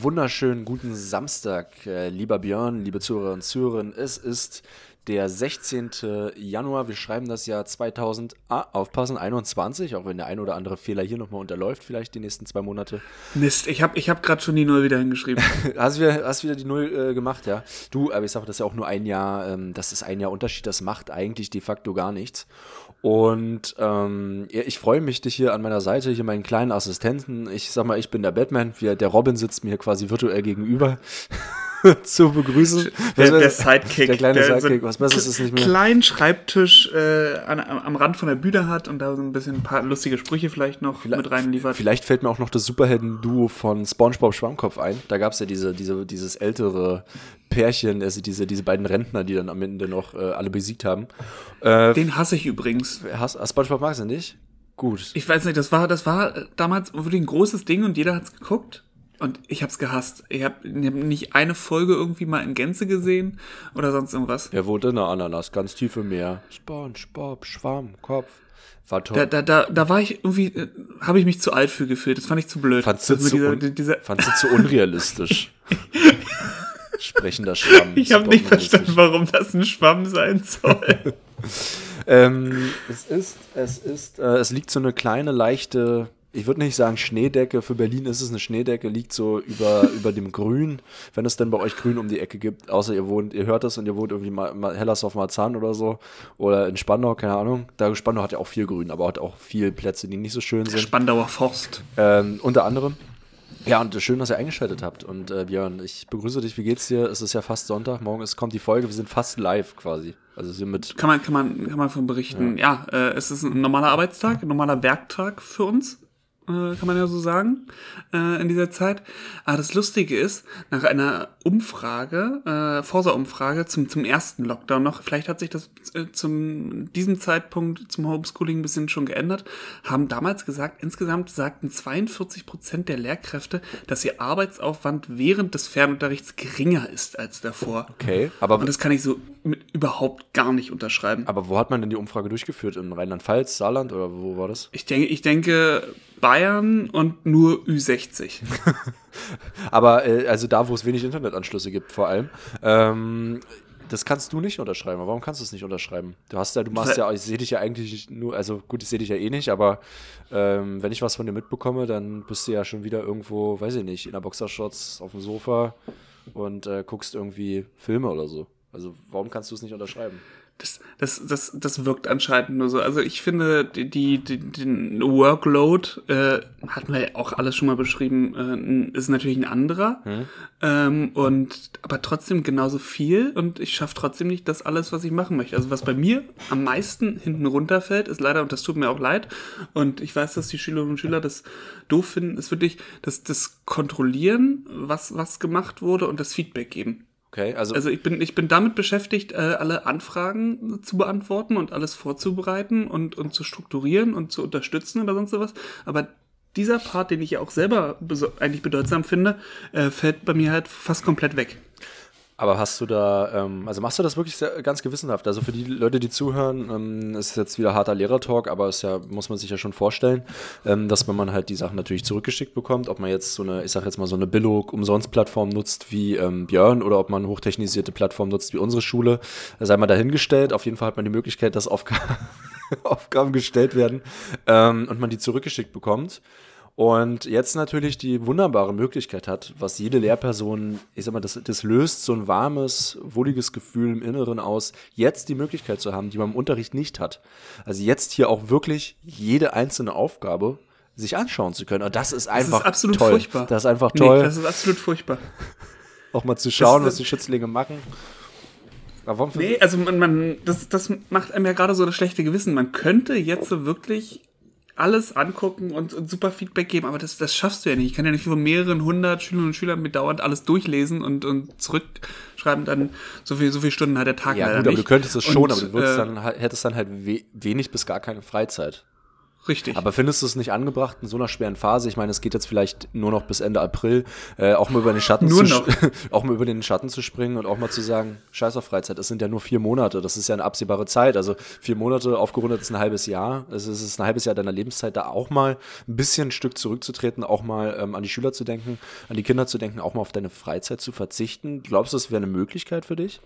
Wunderschönen guten Samstag, äh, lieber Björn, liebe Zuhörer und Zuhörerinnen. Es ist der 16. Januar. Wir schreiben das Jahr 2000, ah, aufpassen, 21, auch wenn der ein oder andere Fehler hier nochmal unterläuft, vielleicht die nächsten zwei Monate. Mist, ich habe ich hab gerade schon die Null wieder hingeschrieben. hast, wieder, hast wieder die Null äh, gemacht, ja? Du, aber ich sage, das ist ja auch nur ein Jahr, ähm, das ist ein Jahr Unterschied, das macht eigentlich de facto gar nichts. Und ähm, ich freue mich, dich hier an meiner Seite, hier meinen kleinen Assistenten. Ich sag mal, ich bin der Batman, der Robin sitzt mir quasi virtuell gegenüber. zu begrüßen. Der, der, Sidekick. Der kleine der Sidekick, was besseres ist nicht mehr. kleinen Schreibtisch äh, an, am Rand von der Bühne hat und da so ein bisschen ein paar lustige Sprüche vielleicht noch vielleicht, mit reinliefert. Vielleicht fällt mir auch noch das Superhelden-Duo von Spongebob Schwammkopf ein. Da gab es ja diese, diese, dieses ältere Pärchen, also diese, diese beiden Rentner, die dann am Ende noch äh, alle besiegt haben. Äh, Den hasse ich übrigens. Hass, Spongebob magst du nicht? Gut. Ich weiß nicht, das war, das war damals wirklich ein großes Ding und jeder hat's geguckt. Und ich hab's gehasst. Ich hab, ich hab nicht eine Folge irgendwie mal in Gänze gesehen oder sonst irgendwas. Er wurde in der Ananas, ganz tief im Meer. SpongeBob, Schwamm, Kopf. War toll. Da, da, da, da war ich irgendwie, äh, habe ich mich zu alt für gefühlt. Das fand ich zu blöd. Fandst du, zu, dieser, dieser fandst du zu unrealistisch? Sprechender Schwamm. Ich habe nicht verstanden, warum das ein Schwamm sein soll. ähm, es ist, es ist, äh, es liegt so eine kleine, leichte ich würde nicht sagen Schneedecke, für Berlin ist es eine Schneedecke, liegt so über, über dem Grün, wenn es denn bei euch Grün um die Ecke gibt, außer ihr wohnt, ihr hört das und ihr wohnt irgendwie mal, mal Hellersdorf Marzahn oder so oder in Spandau, keine Ahnung. Da Spandau hat ja auch viel Grün, aber hat auch viele Plätze, die nicht so schön sind. Spandauer Forst. Ähm, unter anderem. Ja, und schön, dass ihr eingeschaltet habt. Und äh, Björn, ich begrüße dich. Wie geht's dir? Es ist ja fast Sonntag. Morgen ist, kommt die Folge. Wir sind fast live quasi. Also sind mit. Kann man, kann man, kann man von berichten. Ja, ja äh, es ist ein normaler Arbeitstag, ein normaler Werktag für uns. Äh, kann man ja so sagen, äh, in dieser Zeit. Aber das Lustige ist, nach einer Umfrage, äh, Forsa-Umfrage zum, zum ersten Lockdown noch, vielleicht hat sich das äh, zum diesem Zeitpunkt zum Homeschooling ein bisschen schon geändert, haben damals gesagt, insgesamt sagten 42 Prozent der Lehrkräfte, dass ihr Arbeitsaufwand während des Fernunterrichts geringer ist als davor. Okay, aber. Und das kann ich so mit überhaupt gar nicht unterschreiben. Aber wo hat man denn die Umfrage durchgeführt? In Rheinland-Pfalz, Saarland oder wo war das? Ich denke, ich denke, Bayern und nur Ü60. Aber äh, also da, wo es wenig Internetanschlüsse gibt, vor allem. Ähm, das kannst du nicht unterschreiben. Warum kannst du es nicht unterschreiben? Du hast ja, du machst ja, ich sehe dich ja eigentlich nur, also gut, ich sehe dich ja eh nicht, aber ähm, wenn ich was von dir mitbekomme, dann bist du ja schon wieder irgendwo, weiß ich nicht, in der Boxershorts auf dem Sofa und äh, guckst irgendwie Filme oder so. Also warum kannst du es nicht unterschreiben? Das, das, das, das wirkt anscheinend nur so. Also ich finde, die, die, den Workload, äh, hatten wir ja auch alles schon mal beschrieben, äh, ist natürlich ein anderer. Hm. Ähm, und aber trotzdem genauso viel und ich schaffe trotzdem nicht das alles, was ich machen möchte. Also was bei mir am meisten hinten runterfällt, ist leider, und das tut mir auch leid, und ich weiß, dass die Schülerinnen und Schüler das doof finden, ist wirklich das, das Kontrollieren, was, was gemacht wurde und das Feedback geben. Okay, also, also ich bin ich bin damit beschäftigt, äh, alle Anfragen zu beantworten und alles vorzubereiten und und zu strukturieren und zu unterstützen oder sonst was. Aber dieser Part, den ich ja auch selber eigentlich bedeutsam finde, äh, fällt bei mir halt fast komplett weg. Aber hast du da, ähm, also machst du das wirklich sehr, ganz gewissenhaft? Also für die Leute, die zuhören, ähm, ist jetzt wieder harter Lehrertalk, aber es ja, muss man sich ja schon vorstellen, ähm, dass wenn man halt die Sachen natürlich zurückgeschickt bekommt, ob man jetzt so eine, ich sag jetzt mal so eine Billo-Umsonst-Plattform nutzt wie ähm, Björn oder ob man hochtechnisierte Plattform nutzt wie unsere Schule, sei mal dahingestellt. Auf jeden Fall hat man die Möglichkeit, dass Aufgaben, Aufgaben gestellt werden ähm, und man die zurückgeschickt bekommt. Und jetzt natürlich die wunderbare Möglichkeit hat, was jede Lehrperson, ich sag mal, das, das löst so ein warmes, wohliges Gefühl im Inneren aus, jetzt die Möglichkeit zu haben, die man im Unterricht nicht hat. Also jetzt hier auch wirklich jede einzelne Aufgabe sich anschauen zu können. Und das ist einfach das ist absolut toll. furchtbar. Das ist einfach toll. Nee, das ist absolut furchtbar. auch mal zu schauen, was die Schützlinge machen. Aber nee, also man, man, das, das macht einem ja gerade so das schlechte Gewissen. Man könnte jetzt so wirklich alles angucken und, und, super Feedback geben, aber das, das schaffst du ja nicht. Ich kann ja nicht von mehreren hundert Schülerinnen und Schülern mit dauernd alles durchlesen und, und zurückschreiben, dann so viel, so viele Stunden hat der Tag ja, gut, aber nicht. du könntest es schon, und, aber du würdest äh, dann, hättest dann halt we wenig bis gar keine Freizeit. Richtig. Aber findest du es nicht angebracht in so einer schweren Phase? Ich meine, es geht jetzt vielleicht nur noch bis Ende April, äh, auch mal über den Schatten Nur zu noch. auch mal über den Schatten zu springen und auch mal zu sagen, scheiß auf Freizeit, es sind ja nur vier Monate, das ist ja eine absehbare Zeit. Also vier Monate aufgerundet ist ein halbes Jahr. Es ist, ein halbes Jahr deiner Lebenszeit, da auch mal ein bisschen ein Stück zurückzutreten, auch mal ähm, an die Schüler zu denken, an die Kinder zu denken, auch mal auf deine Freizeit zu verzichten. Glaubst du, das wäre eine Möglichkeit für dich?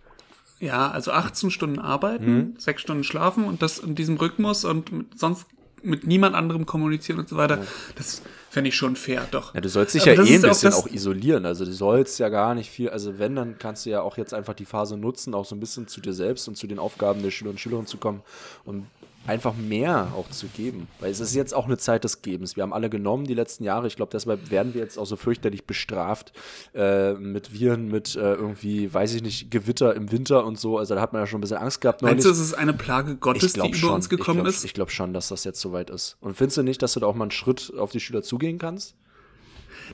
Ja, also 18 Stunden arbeiten, Mhm. sechs Stunden schlafen und das in diesem Rhythmus und sonst mit niemand anderem kommunizieren und so weiter. Das fände ich schon fair, doch. Ja, du sollst dich Aber ja eh ein auch bisschen das- auch isolieren. Also du sollst ja gar nicht viel, also wenn, dann kannst du ja auch jetzt einfach die Phase nutzen, auch so ein bisschen zu dir selbst und zu den Aufgaben der Schüler und Schülerinnen zu kommen und einfach mehr auch zu geben. Weil es ist jetzt auch eine Zeit des Gebens. Wir haben alle genommen die letzten Jahre. Ich glaube, deshalb werden wir jetzt auch so fürchterlich bestraft äh, mit Viren, mit äh, irgendwie, weiß ich nicht, Gewitter im Winter und so. Also da hat man ja schon ein bisschen Angst gehabt. Meinst du, es ist eine Plage Gottes, die über uns gekommen ich glaub, ist? Ich glaube schon, dass das jetzt soweit ist. Und findest du nicht, dass du da auch mal einen Schritt auf die Schüler zugehen kannst?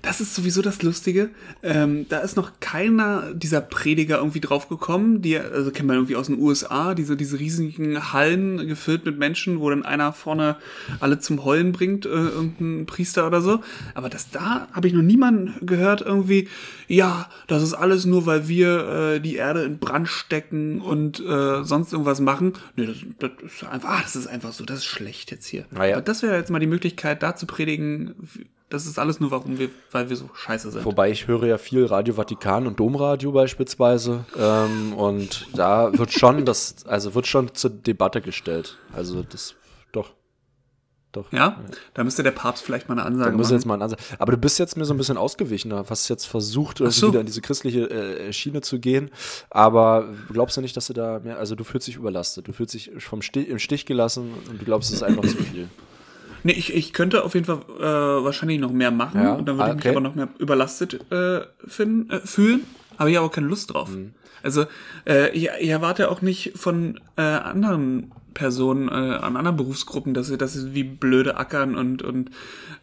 Das ist sowieso das Lustige. Ähm, da ist noch keiner dieser Prediger irgendwie drauf gekommen. Die, also kennt man irgendwie aus den USA, diese, diese riesigen Hallen gefüllt mit Menschen, wo dann einer vorne alle zum Heulen bringt, äh, irgendein Priester oder so. Aber das da habe ich noch niemanden gehört, irgendwie, ja, das ist alles nur, weil wir äh, die Erde in Brand stecken und äh, sonst irgendwas machen. Nee, das, das ist einfach, ah, das ist einfach so, das ist schlecht jetzt hier. Naja. Aber das wäre jetzt mal die Möglichkeit, da zu predigen, das ist alles nur, warum wir, weil wir so scheiße sind. Wobei ich höre ja viel Radio Vatikan und Domradio beispielsweise. Ähm, und da wird schon das, also wird schon zur Debatte gestellt. Also das doch. Doch. Ja, da müsste der Papst vielleicht mal eine Da Ansage muss machen. jetzt mal ein Ansatz. Aber du bist jetzt mir so ein bisschen ausgewichen, da hast jetzt versucht, irgendwie so. wieder in diese christliche äh, Schiene zu gehen. Aber glaubst du nicht, dass du da mehr, also du fühlst dich überlastet, du fühlst dich vom Stich, im Stich gelassen und du glaubst, es ist einfach zu viel. Nee, ich, ich könnte auf jeden Fall äh, wahrscheinlich noch mehr machen Ja, und dann würde ich okay. mich aber noch mehr überlastet äh, finden, äh, fühlen. Habe ich aber keine Lust drauf. Mhm. Also äh, ich, ich erwarte auch nicht von äh, anderen Personen, äh, an anderen Berufsgruppen, dass sie, dass sie wie blöde ackern und und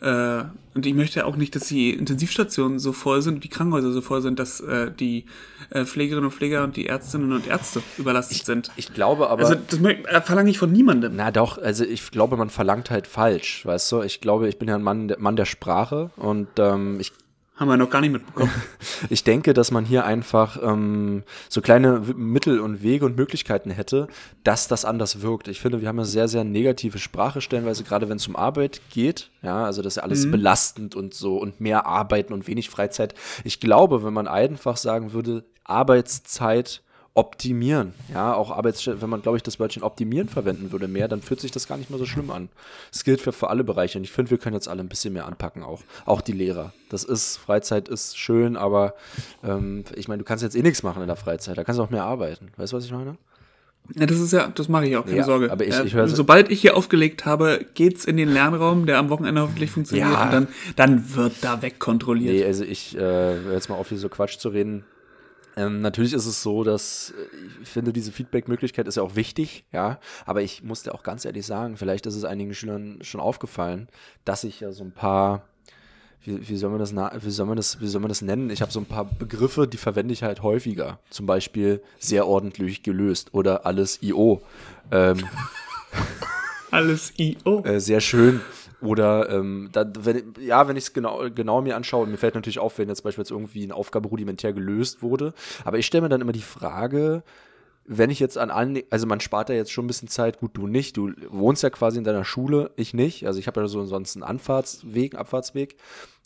äh, und ich möchte auch nicht, dass die Intensivstationen so voll sind die Krankenhäuser so voll sind, dass äh, die äh, Pflegerinnen und Pfleger und die Ärztinnen und Ärzte überlastet sind. Ich glaube aber. Also das äh, verlange ich von niemandem. Na doch, also ich glaube, man verlangt halt falsch, weißt du? Ich glaube, ich bin ja ein Mann, der- Mann der Sprache und ähm, ich Haben wir noch gar nicht mitbekommen. Ich denke, dass man hier einfach ähm, so kleine Mittel und Wege und Möglichkeiten hätte, dass das anders wirkt. Ich finde, wir haben eine sehr, sehr negative Sprache stellenweise, gerade wenn es um Arbeit geht. Ja, also das ist ja alles belastend und so und mehr Arbeiten und wenig Freizeit. Ich glaube, wenn man einfach sagen würde, Arbeitszeit optimieren, ja, auch Arbeitsstellen, wenn man, glaube ich, das Wörtchen optimieren verwenden würde mehr, dann fühlt sich das gar nicht mehr so schlimm an. Das gilt für, für alle Bereiche und ich finde, wir können jetzt alle ein bisschen mehr anpacken auch. Auch die Lehrer. Das ist, Freizeit ist schön, aber ähm, ich meine, du kannst jetzt eh nichts machen in der Freizeit, da kannst du auch mehr arbeiten. Weißt du, was ich meine? Ja, das ist ja, das mache ich auch, keine Ja, Sorge. aber ich- ich höre so- sobald ich hier aufgelegt habe, geht's in den Lernraum, der am Wochenende hoffentlich funktioniert Ja. und dann, dann wird da wegkontrolliert. Nee, also ich äh, höre jetzt mal auf, hier so Quatsch zu reden. Ähm, natürlich ist es so, dass äh, ich finde, diese Feedback-Möglichkeit ist ja auch wichtig, ja. Aber ich muss dir auch ganz ehrlich sagen, vielleicht ist es einigen Schülern schon aufgefallen, dass ich ja so ein paar, wie, wie soll man das, wie soll man das, wie soll man das nennen? Ich habe so ein paar Begriffe, die verwende ich halt häufiger. Zum Beispiel sehr ordentlich gelöst oder alles IO. Ähm, Alles IO. äh, sehr schön. Oder ähm, da, wenn, ja, wenn ich es genau, genau mir anschaue, mir fällt natürlich auf, wenn jetzt beispielsweise irgendwie eine Aufgabe rudimentär gelöst wurde. Aber ich stelle mir dann immer die Frage, wenn ich jetzt an allen, also man spart ja jetzt schon ein bisschen Zeit, gut, du nicht, du wohnst ja quasi in deiner Schule, ich nicht, also ich habe ja so sonst einen Anfahrtsweg, Abfahrtsweg.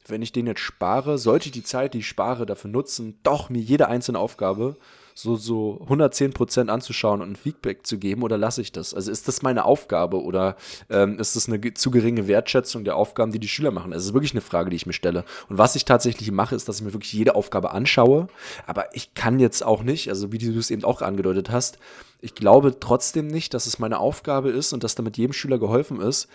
Wenn ich den jetzt spare, sollte ich die Zeit, die ich spare, dafür nutzen, doch mir jede einzelne Aufgabe so, so 110 Prozent anzuschauen und Feedback zu geben oder lasse ich das? Also ist das meine Aufgabe oder ähm, ist das eine zu geringe Wertschätzung der Aufgaben, die die Schüler machen? Es ist wirklich eine Frage, die ich mir stelle. Und was ich tatsächlich mache, ist, dass ich mir wirklich jede Aufgabe anschaue, aber ich kann jetzt auch nicht, also wie du es eben auch angedeutet hast, ich glaube trotzdem nicht, dass es meine Aufgabe ist und dass damit jedem Schüler geholfen ist,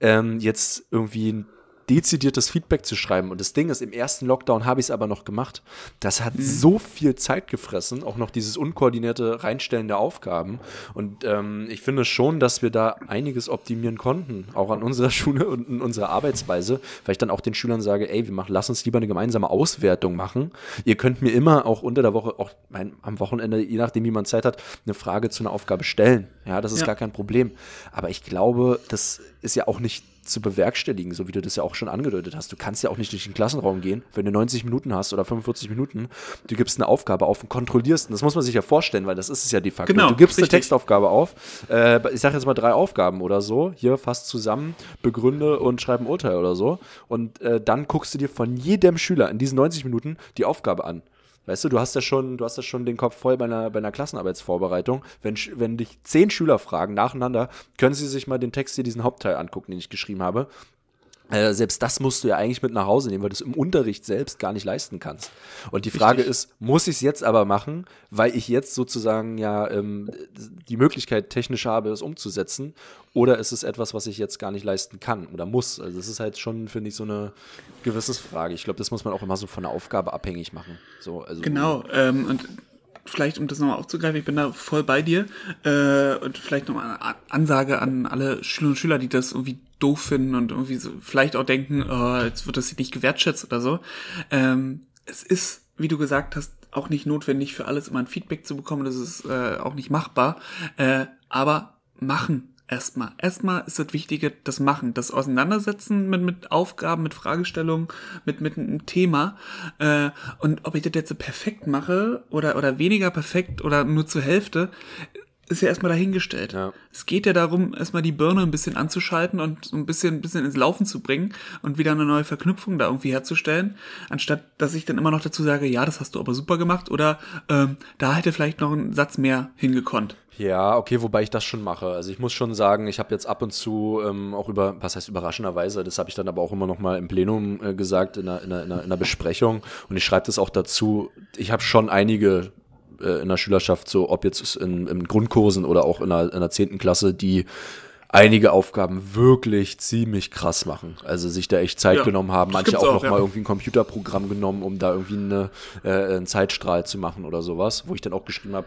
ähm, jetzt irgendwie ein dezidiertes Feedback zu schreiben. Und das Ding ist, im ersten Lockdown habe ich es aber noch gemacht. Das hat so viel Zeit gefressen, auch noch dieses unkoordinierte Reinstellen der Aufgaben. Und ähm, ich finde schon, dass wir da einiges optimieren konnten, auch an unserer Schule und in unserer Arbeitsweise, weil ich dann auch den Schülern sage, ey, wir machen, lass uns lieber eine gemeinsame Auswertung machen. Ihr könnt mir immer auch unter der Woche, auch mein, am Wochenende, je nachdem, wie man Zeit hat, eine Frage zu einer Aufgabe stellen. Ja, das ist Ja. gar kein Problem. Aber ich glaube, das ist ja auch nicht zu bewerkstelligen, so wie du das ja auch schon angedeutet hast. Du kannst ja auch nicht durch den Klassenraum gehen, wenn du 90 Minuten hast oder 45 Minuten, du gibst eine Aufgabe auf und kontrollierst. Und das muss man sich ja vorstellen, weil das ist es ja de facto. Genau, du gibst richtig. eine Textaufgabe auf, äh, ich sage jetzt mal drei Aufgaben oder so, hier fast zusammen, begründe und schreib ein Urteil oder so. Und äh, dann guckst du dir von jedem Schüler in diesen 90 Minuten die Aufgabe an. Weißt du, du hast ja schon, du hast ja schon den Kopf voll bei einer, bei einer Klassenarbeitsvorbereitung. Wenn, wenn dich zehn Schüler fragen nacheinander, können sie sich mal den Text hier, diesen Hauptteil angucken, den ich geschrieben habe. Äh, selbst das musst du ja eigentlich mit nach Hause nehmen, weil du es im Unterricht selbst gar nicht leisten kannst. Und die Frage Richtig. ist, muss ich es jetzt aber machen, weil ich jetzt sozusagen ja ähm, die Möglichkeit technisch habe, es umzusetzen? Oder ist es etwas, was ich jetzt gar nicht leisten kann oder muss? Also das ist halt schon, finde ich, so eine gewisse Frage. Ich glaube, das muss man auch immer so von der Aufgabe abhängig machen. So, also, Genau, ähm, und vielleicht, um das nochmal aufzugreifen, ich bin da voll bei dir. Äh, und vielleicht nochmal eine Ansage an alle Schüler und Schüler, die das irgendwie doof finden und irgendwie so vielleicht auch denken, oh, jetzt wird das hier nicht gewertschätzt oder so. Ähm, es ist, wie du gesagt hast, auch nicht notwendig für alles immer ein Feedback zu bekommen. Das ist äh, auch nicht machbar. Äh, aber machen erstmal. Erstmal ist das Wichtige, das Machen, das Auseinandersetzen mit, mit Aufgaben, mit Fragestellungen, mit, mit einem Thema. Äh, und ob ich das jetzt perfekt mache oder, oder weniger perfekt oder nur zur Hälfte, ist ja erstmal dahingestellt. Ja. Es geht ja darum, erstmal die Birne ein bisschen anzuschalten und so ein bisschen, ein bisschen ins Laufen zu bringen und wieder eine neue Verknüpfung da irgendwie herzustellen, anstatt dass ich dann immer noch dazu sage, ja, das hast du aber super gemacht oder ähm, da hätte vielleicht noch ein Satz mehr hingekonnt. Ja, okay, wobei ich das schon mache. Also ich muss schon sagen, ich habe jetzt ab und zu ähm, auch über, was heißt überraschenderweise, das habe ich dann aber auch immer noch mal im Plenum äh, gesagt, in einer, in, einer, in einer- in einer Besprechung. Und ich schreibe das auch dazu. Ich habe schon einige äh, in der Schülerschaft, so ob jetzt in, in Grundkursen oder auch in der, in der 10. Klasse, die einige Aufgaben wirklich ziemlich krass machen. Also sich da echt Zeit Ja, genommen haben. Manche auch, auch, noch ja. mal irgendwie ein Computerprogramm genommen, um da irgendwie eine, äh, einen Zeitstrahl zu machen oder sowas, wo ich dann auch geschrieben habe,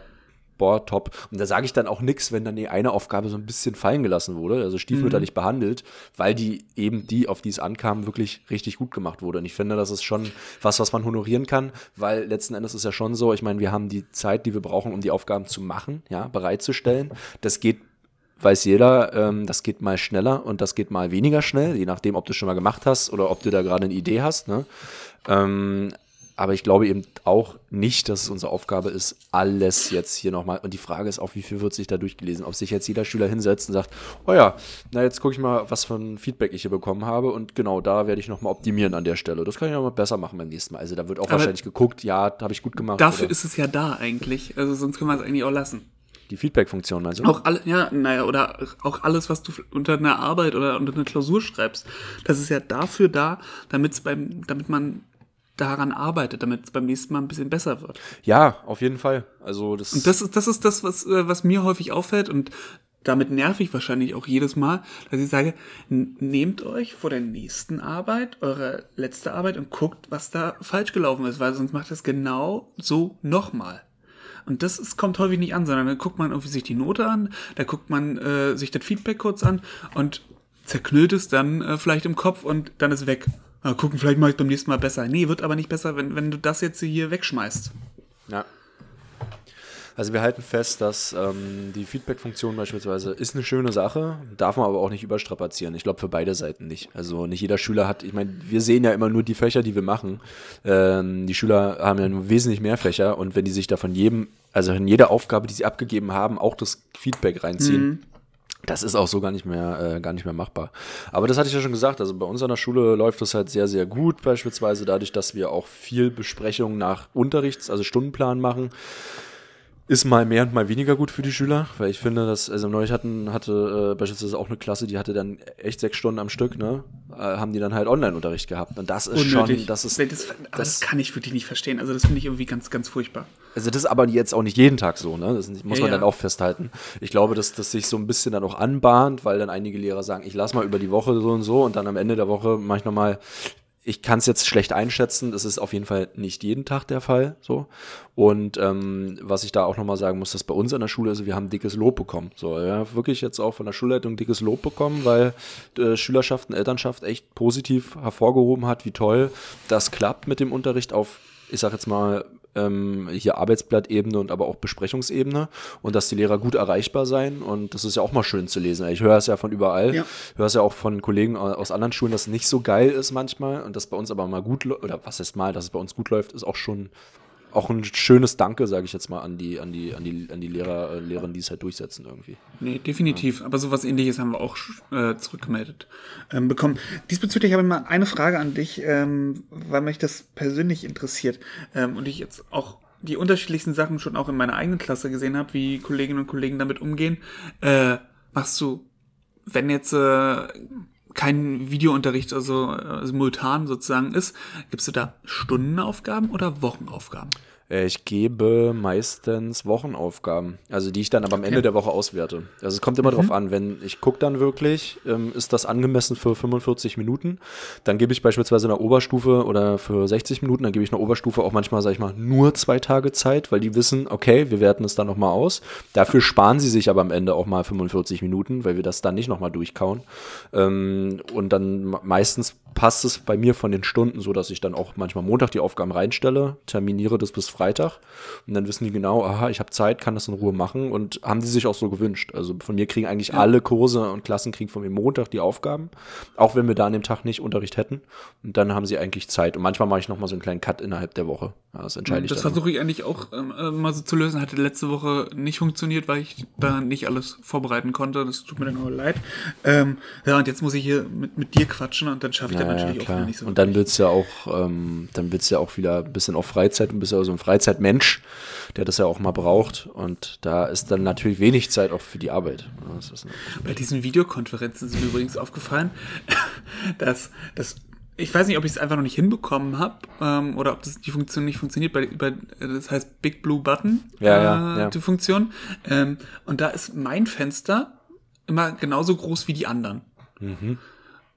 boah, top. Und da sage ich dann auch nichts, wenn dann die eine Aufgabe so ein bisschen fallen gelassen wurde, also stiefmütterlich Mhm. behandelt, weil die eben die, auf die es ankam, wirklich richtig gut gemacht wurde. Und ich finde, das ist schon was, was man honorieren kann, weil letzten Endes ist ja schon so, ich meine, wir haben die Zeit, die wir brauchen, um die Aufgaben zu machen, ja, bereitzustellen. Das geht weiß jeder, ähm, das geht mal schneller und das geht mal weniger schnell, je nachdem, ob du schon mal gemacht hast oder ob du da gerade eine Idee hast. Ne? Ähm, aber ich glaube eben auch nicht, dass es unsere Aufgabe ist, alles jetzt hier nochmal. Und die Frage ist auch, wie viel wird sich da durchgelesen? Ob sich jetzt jeder Schüler hinsetzt und sagt, oh ja, na jetzt gucke ich mal, was für ein Feedback ich hier bekommen habe. Und genau, da werde ich nochmal optimieren an der Stelle. Das kann ich nochmal besser machen beim nächsten Mal. Also da wird auch Aber wahrscheinlich geguckt, ja, habe ich gut gemacht. Dafür oder ist es ja da eigentlich. Also sonst können wir es eigentlich auch lassen. die Feedback-Funktion, meinst du? Auch alle, ja, naja, oder auch alles, was du unter einer Arbeit oder unter einer Klausur schreibst, das ist ja dafür da, damit's beim, damit man daran arbeitet, damit es beim nächsten Mal ein bisschen besser wird. Ja, auf jeden Fall. Also das, Und das ist, das ist das, was, äh, was mir häufig auffällt und damit nerv ich wahrscheinlich auch jedes Mal, dass ich sage, nehmt euch vor der nächsten Arbeit, eure letzte Arbeit und guckt, was da falsch gelaufen ist, weil sonst macht das genau so nochmal. Und das ist, kommt häufig nicht an, sondern dann guckt man irgendwie sich die Note an, da guckt man äh, sich das Feedback kurz an und zerknüllt es dann äh, vielleicht im Kopf und dann ist weg. Ah, gucken, vielleicht mache ich beim nächsten Mal besser. Nee, wird aber nicht besser, wenn, wenn du das jetzt hier wegschmeißt. Ja. Also wir halten fest, dass ähm, die Feedback-Funktion beispielsweise ist eine schöne Sache, darf man aber auch nicht überstrapazieren. Ich glaube für beide Seiten nicht. Also nicht jeder Schüler hat, ich meine, wir sehen ja immer nur die Fächer, die wir machen. Ähm, die Schüler haben ja nur wesentlich mehr Fächer und wenn die sich da von jedem, also in jeder Aufgabe, die sie abgegeben haben, auch das Feedback reinziehen. Das ist auch so gar nicht mehr, äh, gar nicht mehr machbar. Aber das hatte ich ja schon gesagt. Also bei uns an der Schule läuft das halt sehr, sehr gut. Beispielsweise dadurch, dass wir auch viel Besprechung nach Unterrichts-, also Stundenplan machen. Ist mal mehr und mal weniger gut für die Schüler, weil ich finde, dass, also neulich hatten, hatte äh, beispielsweise auch eine Klasse, die hatte dann echt sechs Stunden am Stück, ne? Äh, haben die dann halt Online-Unterricht gehabt. Und das ist schon, das ist, das, aber das, das- kann ich wirklich nicht verstehen. Also das finde ich irgendwie ganz, ganz furchtbar. Also das ist aber jetzt auch nicht jeden Tag so, ne? Das muss Ja, man ja. dann auch festhalten. Ich glaube, dass das sich so ein bisschen dann auch anbahnt, weil dann einige Lehrer sagen, ich lass mal über die Woche so und so und dann am Ende der Woche mache ich nochmal, ich kann es jetzt schlecht einschätzen, das ist auf jeden Fall nicht jeden Tag der Fall. so. Und ähm, was ich da auch nochmal sagen muss, dass bei uns an der Schule ist, wir haben dickes Lob bekommen. So, ja, wirklich jetzt auch von der Schulleitung dickes Lob bekommen, weil äh, Schülerschaft und Elternschaft echt positiv hervorgehoben hat, wie toll das klappt mit dem Unterricht auf, ich sag jetzt mal, ähm, hier Arbeitsblattebene und aber auch Besprechungsebene und dass die Lehrer gut erreichbar seien und das ist ja auch mal schön zu lesen. Ich höre es ja von überall, ja. höre es ja auch von Kollegen aus anderen Schulen, dass es nicht so geil ist manchmal und dass bei uns aber mal gut oder was heißt mal, dass es bei uns gut läuft, ist auch schon auch ein schönes Danke, sage ich jetzt mal, an die, an die, an die, an die Lehrer, äh, Lehrerinnen, die es halt durchsetzen irgendwie. Nee, definitiv. Ja. Aber sowas ähnliches haben wir auch äh, zurückgemeldet ähm, bekommen. Diesbezüglich habe ich mal eine Frage an dich, ähm, weil mich das persönlich interessiert ähm, und ich jetzt auch die unterschiedlichsten Sachen schon auch in meiner eigenen Klasse gesehen habe, wie Kolleginnen und Kollegen damit umgehen. Äh, machst du, wenn jetzt äh, kein Videounterricht, also äh, simultan sozusagen ist, gibst du da Stundenaufgaben oder Wochenaufgaben? Äh, ich gebe meistens Wochenaufgaben, also die ich dann aber am okay. Ende der Woche auswerte. Also es kommt immer mhm. drauf an, wenn ich gucke dann wirklich, ähm, ist das angemessen für 45 Minuten, dann gebe ich beispielsweise eine Oberstufe oder für 60 Minuten, dann gebe ich eine Oberstufe auch manchmal, sage ich mal, nur zwei Tage Zeit, weil die wissen, okay, wir werten es dann nochmal aus. Dafür sparen sie sich aber am Ende auch mal 45 Minuten, weil wir das dann nicht nochmal durchkauen. Ähm, und dann meistens passt es bei mir von den Stunden so, dass ich dann auch manchmal Montag die Aufgaben reinstelle, terminiere das bis Freitag und dann wissen die genau, aha, ich habe Zeit, kann das in Ruhe machen und haben die sich auch so gewünscht. Also von mir kriegen eigentlich ja. alle Kurse und Klassen kriegen von mir Montag die Aufgaben, auch wenn wir da an dem Tag nicht Unterricht hätten und dann haben sie eigentlich Zeit und manchmal mache ich noch mal so einen kleinen Cut innerhalb der Woche. Das entscheide ich Das versuche ich eigentlich auch ähm, äh, mal so zu lösen. Hatte letzte Woche nicht funktioniert, weil ich da nicht alles vorbereiten konnte. Das tut mir dann auch leid. Ähm, ja, und jetzt muss ich hier mit, mit dir quatschen und dann schaffe ich ja, dann natürlich ja, auch nicht so. Und dann du ja auch, ähm, dann du ja auch wieder ein bisschen auf Freizeit und bist ja so ein Freizeitmensch, der das ja auch mal braucht. Und da ist dann natürlich wenig Zeit auch für die Arbeit. Bei diesen Videokonferenzen ist mir übrigens aufgefallen, dass, dass ich weiß nicht, ob ich es einfach noch nicht hinbekommen habe ähm, oder ob das die Funktion nicht funktioniert. Bei, bei, das heißt Big Blue Button, ja, äh, ja, ja. die Funktion. Ähm, und da ist mein Fenster immer genauso groß wie die anderen. Mhm.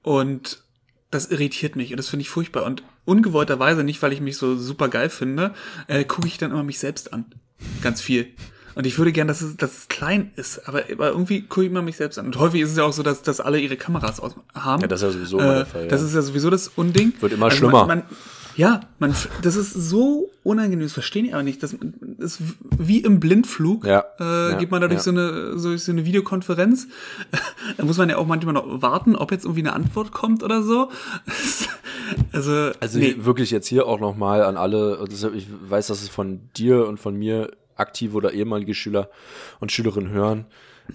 Und das irritiert mich und das finde ich furchtbar. Und ungewollterweise, nicht weil ich mich so super geil finde, äh, gucke ich dann immer mich selbst an. Ganz viel. Und ich würde gern, dass es, dass es klein ist, aber, aber irgendwie gucke ich immer mich selbst an. Und häufig ist es ja auch so, dass, dass alle ihre Kameras aus haben. Ja, das ist ja sowieso äh, der Fall. Ja. Das ist ja sowieso das Unding. Wird immer also schlimmer. Man, man, ja, man, das ist so unangenehm, das verstehen die aber nicht. Das ist wie im Blindflug. Ja, äh, ja, geht man dadurch ja. so, eine, so, so eine Videokonferenz. da muss man ja auch manchmal noch warten, ob jetzt irgendwie eine Antwort kommt oder so. also, also nee. wirklich jetzt hier auch nochmal an alle, ich weiß, dass es von dir und von mir aktive oder ehemalige Schüler und Schülerinnen hören.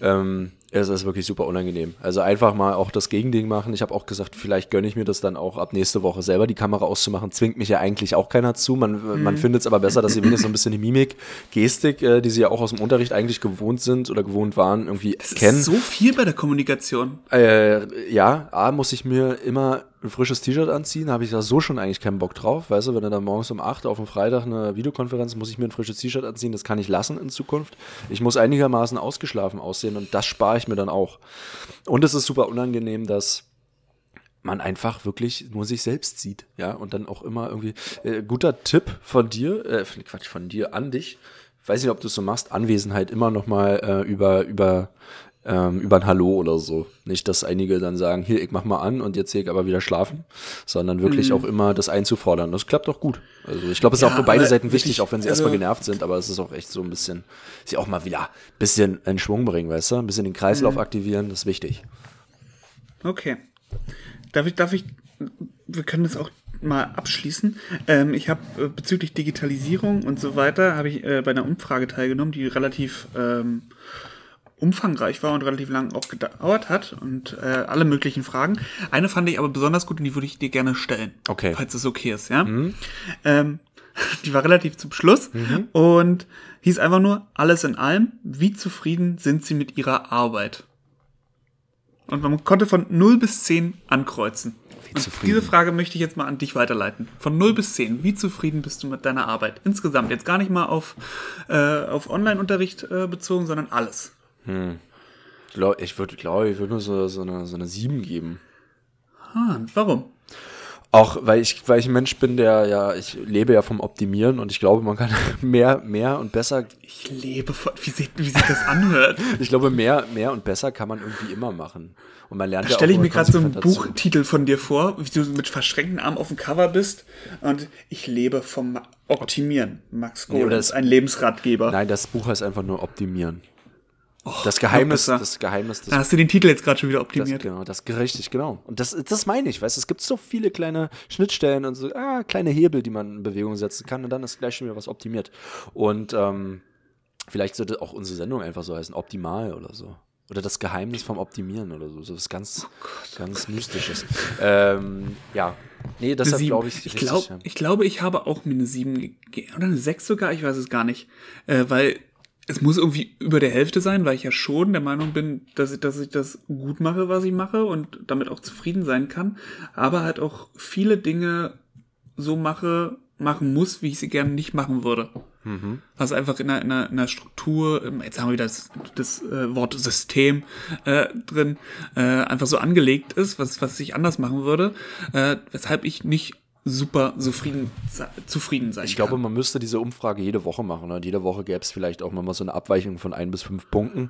Ähm, es ist wirklich super unangenehm. Also einfach mal auch das Gegending machen. Ich habe auch gesagt, vielleicht gönne ich mir das dann auch ab nächste Woche selber die Kamera auszumachen. Zwingt mich ja eigentlich auch keiner zu. Man, mhm. man findet es aber besser, dass sie wenigstens so ein bisschen die Mimik, Gestik, äh, die sie ja auch aus dem Unterricht eigentlich gewohnt sind oder gewohnt waren, irgendwie das kennen. Ist so viel bei der Kommunikation. Äh, ja, A, muss ich mir immer ein frisches T-Shirt anziehen, habe ich da so schon eigentlich keinen Bock drauf. Weißt du, wenn du dann morgens um 8 auf dem Freitag eine Videokonferenz, muss ich mir ein frisches T-Shirt anziehen, das kann ich lassen in Zukunft. Ich muss einigermaßen ausgeschlafen aussehen und das spare ich mir dann auch. Und es ist super unangenehm, dass man einfach wirklich nur sich selbst sieht, ja, und dann auch immer irgendwie, äh, guter Tipp von dir, äh, Quatsch, von dir an dich, weiß nicht, ob du es so machst, Anwesenheit immer noch mal äh, über, über ähm, über ein Hallo oder so. Nicht, dass einige dann sagen, hier, ich mach mal an und jetzt gehe ich aber wieder schlafen, sondern wirklich mhm. auch immer das einzufordern. Das klappt auch gut. Also ich glaube, es ist ja, auch für beide Seiten wichtig, auch wenn sie also, erstmal genervt sind, aber es ist auch echt so ein bisschen, sie auch mal wieder ein bisschen in Schwung bringen, weißt du? Ein bisschen den Kreislauf mhm. aktivieren, das ist wichtig. Okay. Darf ich, darf ich, wir können das auch mal abschließen. Ähm, ich habe äh, bezüglich Digitalisierung und so weiter, habe ich äh, bei einer Umfrage teilgenommen, die relativ ähm, umfangreich war und relativ lang auch gedauert hat und äh, alle möglichen Fragen. Eine fand ich aber besonders gut und die würde ich dir gerne stellen. Okay. Falls es okay ist, ja. Mhm. Ähm, die war relativ zum Schluss mhm. und hieß einfach nur, alles in allem, wie zufrieden sind Sie mit Ihrer Arbeit? Und man konnte von 0 bis 10 ankreuzen. Und diese Frage möchte ich jetzt mal an dich weiterleiten. Von 0 bis 10, wie zufrieden bist du mit deiner Arbeit? Insgesamt, jetzt gar nicht mal auf, äh, auf Online-Unterricht äh, bezogen, sondern alles. Hm. Ich würde, glaube ich, würde nur so, so, eine, so eine 7 geben. Ah, warum? Auch weil ich, weil ich ein Mensch bin, der ja, ich lebe ja vom Optimieren und ich glaube, man kann mehr, mehr und besser. Ich lebe von, wie, sieht, wie sich das anhört. ich glaube, mehr, mehr und besser kann man irgendwie immer machen. Und man lernt da ja stelle ich mir gerade so einen Buchtitel von dir vor, wie du mit verschränkten Armen auf dem Cover bist und ich lebe vom Optimieren. Max Gold nee, ist ein Lebensratgeber. Nein, das Buch heißt einfach nur Optimieren. Oh, das Geheimnis, das Geheimnis. Da hast du den Titel jetzt gerade schon wieder optimiert. Das, genau, das richtig, genau. Und das, das meine ich, weißt du, es gibt so viele kleine Schnittstellen und so, ah, kleine Hebel, die man in Bewegung setzen kann und dann ist gleich schon wieder was optimiert. Und ähm, vielleicht sollte auch unsere Sendung einfach so heißen, optimal oder so. Oder das Geheimnis vom Optimieren oder so. So was ganz, oh ganz Mystisches. ähm, ja. Nee, deshalb glaube ich. Ich, glaub, ja. ich glaube, ich habe auch mir eine 7 gegeben. Oder eine 6 sogar, ich weiß es gar nicht. Äh, weil es muss irgendwie über der Hälfte sein, weil ich ja schon der Meinung bin, dass ich, dass ich das gut mache, was ich mache und damit auch zufrieden sein kann. Aber halt auch viele Dinge so mache, machen muss, wie ich sie gerne nicht machen würde. Mhm. Was einfach in einer, in, einer, in einer Struktur, ähm, jetzt haben wir wieder das, das äh, Wort System äh, drin, äh, einfach so angelegt ist, was, was ich anders machen würde, äh, weshalb ich nicht super zufrieden, zufrieden sein Ich glaube, man müsste diese Umfrage jede Woche machen. Und jede Woche gäbe es vielleicht auch mal so eine Abweichung von ein bis fünf Punkten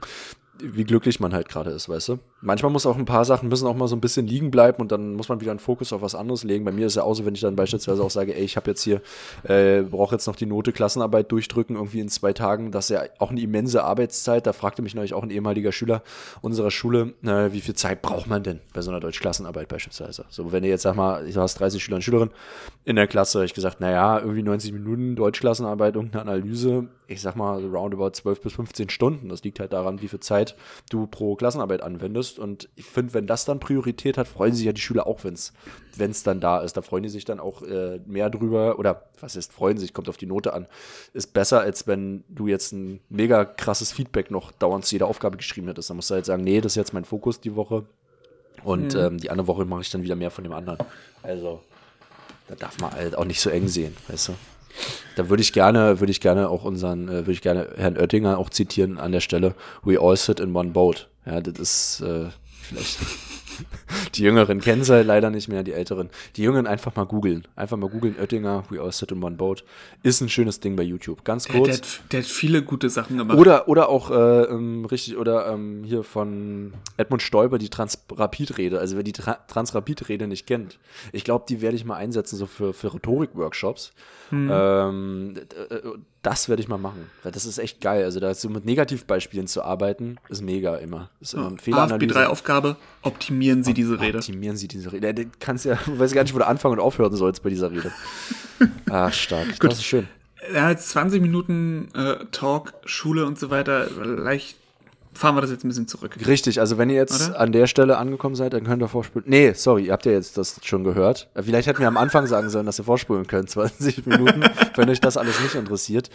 wie glücklich man halt gerade ist, weißt du? Manchmal muss auch ein paar Sachen müssen auch mal so ein bisschen liegen bleiben und dann muss man wieder einen Fokus auf was anderes legen. Bei mir ist ja auch so, wenn ich dann beispielsweise auch sage, ey, ich habe jetzt hier, äh, brauche jetzt noch die Note Klassenarbeit durchdrücken, irgendwie in zwei Tagen, das ist ja auch eine immense Arbeitszeit. Da fragte mich neulich auch ein ehemaliger Schüler unserer Schule, äh, wie viel Zeit braucht man denn bei so einer Deutschklassenarbeit beispielsweise? So, wenn ihr jetzt sag mal, ich hast 30 Schüler und Schülerinnen in der Klasse, habe ich gesagt, naja, irgendwie 90 Minuten Deutschklassenarbeit, irgendeine Analyse, ich sag mal, roundabout 12 bis 15 Stunden. Das liegt halt daran, wie viel Zeit du pro Klassenarbeit anwendest. Und ich finde, wenn das dann Priorität hat, freuen sich ja die Schüler auch, wenn es dann da ist. Da freuen die sich dann auch äh, mehr drüber. Oder was ist, freuen sich, kommt auf die Note an. Ist besser, als wenn du jetzt ein mega krasses Feedback noch dauernd zu jeder Aufgabe geschrieben hättest. Dann musst du halt sagen, nee, das ist jetzt mein Fokus die Woche. Und mhm. ähm, die andere Woche mache ich dann wieder mehr von dem anderen. Also, da darf man halt auch nicht so eng sehen, weißt du. Da würde ich gerne, würde ich gerne auch unseren, äh, würde ich gerne Herrn Oettinger auch zitieren an der Stelle. We all sit in one boat. Ja, das ist äh, vielleicht die Jüngeren kennen sie leider nicht mehr, die Älteren. Die Jüngeren einfach mal googeln. Einfach mal googeln, Oettinger, We All Sit in One Boat. Ist ein schönes Ding bei YouTube. Ganz kurz. Der, der, der hat viele gute Sachen gemacht. Oder, oder auch äh, ähm, richtig, oder ähm, hier von Edmund Stoiber die Transrapid-Rede. Also wer die Tra Transrapid-Rede nicht kennt. Ich glaube, die werde ich mal einsetzen, so für, für Rhetorik-Workshops. Hm. Ähm, äh, das werde ich mal machen, das ist echt geil. Also da so mit Negativbeispielen zu arbeiten, ist mega immer. Ist immer ja, AFB3-Aufgabe, optimieren Sie diese Rede. Optimieren Sie diese Rede. Du kannst ja, du weißt gar nicht, wo du anfangen und aufhören sollst bei dieser Rede. ah, stark. Gut. Das ist schön. Ja, jetzt 20 Minuten äh, Talk, Schule und so weiter, leicht fahren wir das jetzt ein bisschen zurück. Richtig, also wenn ihr jetzt Oder? an der Stelle angekommen seid, dann könnt ihr vorspulen. Nee, sorry, ihr habt ja jetzt das schon gehört. Vielleicht hätten wir am Anfang sagen sollen, dass ihr vorspulen könnt, 20 Minuten, wenn euch das alles nicht interessiert.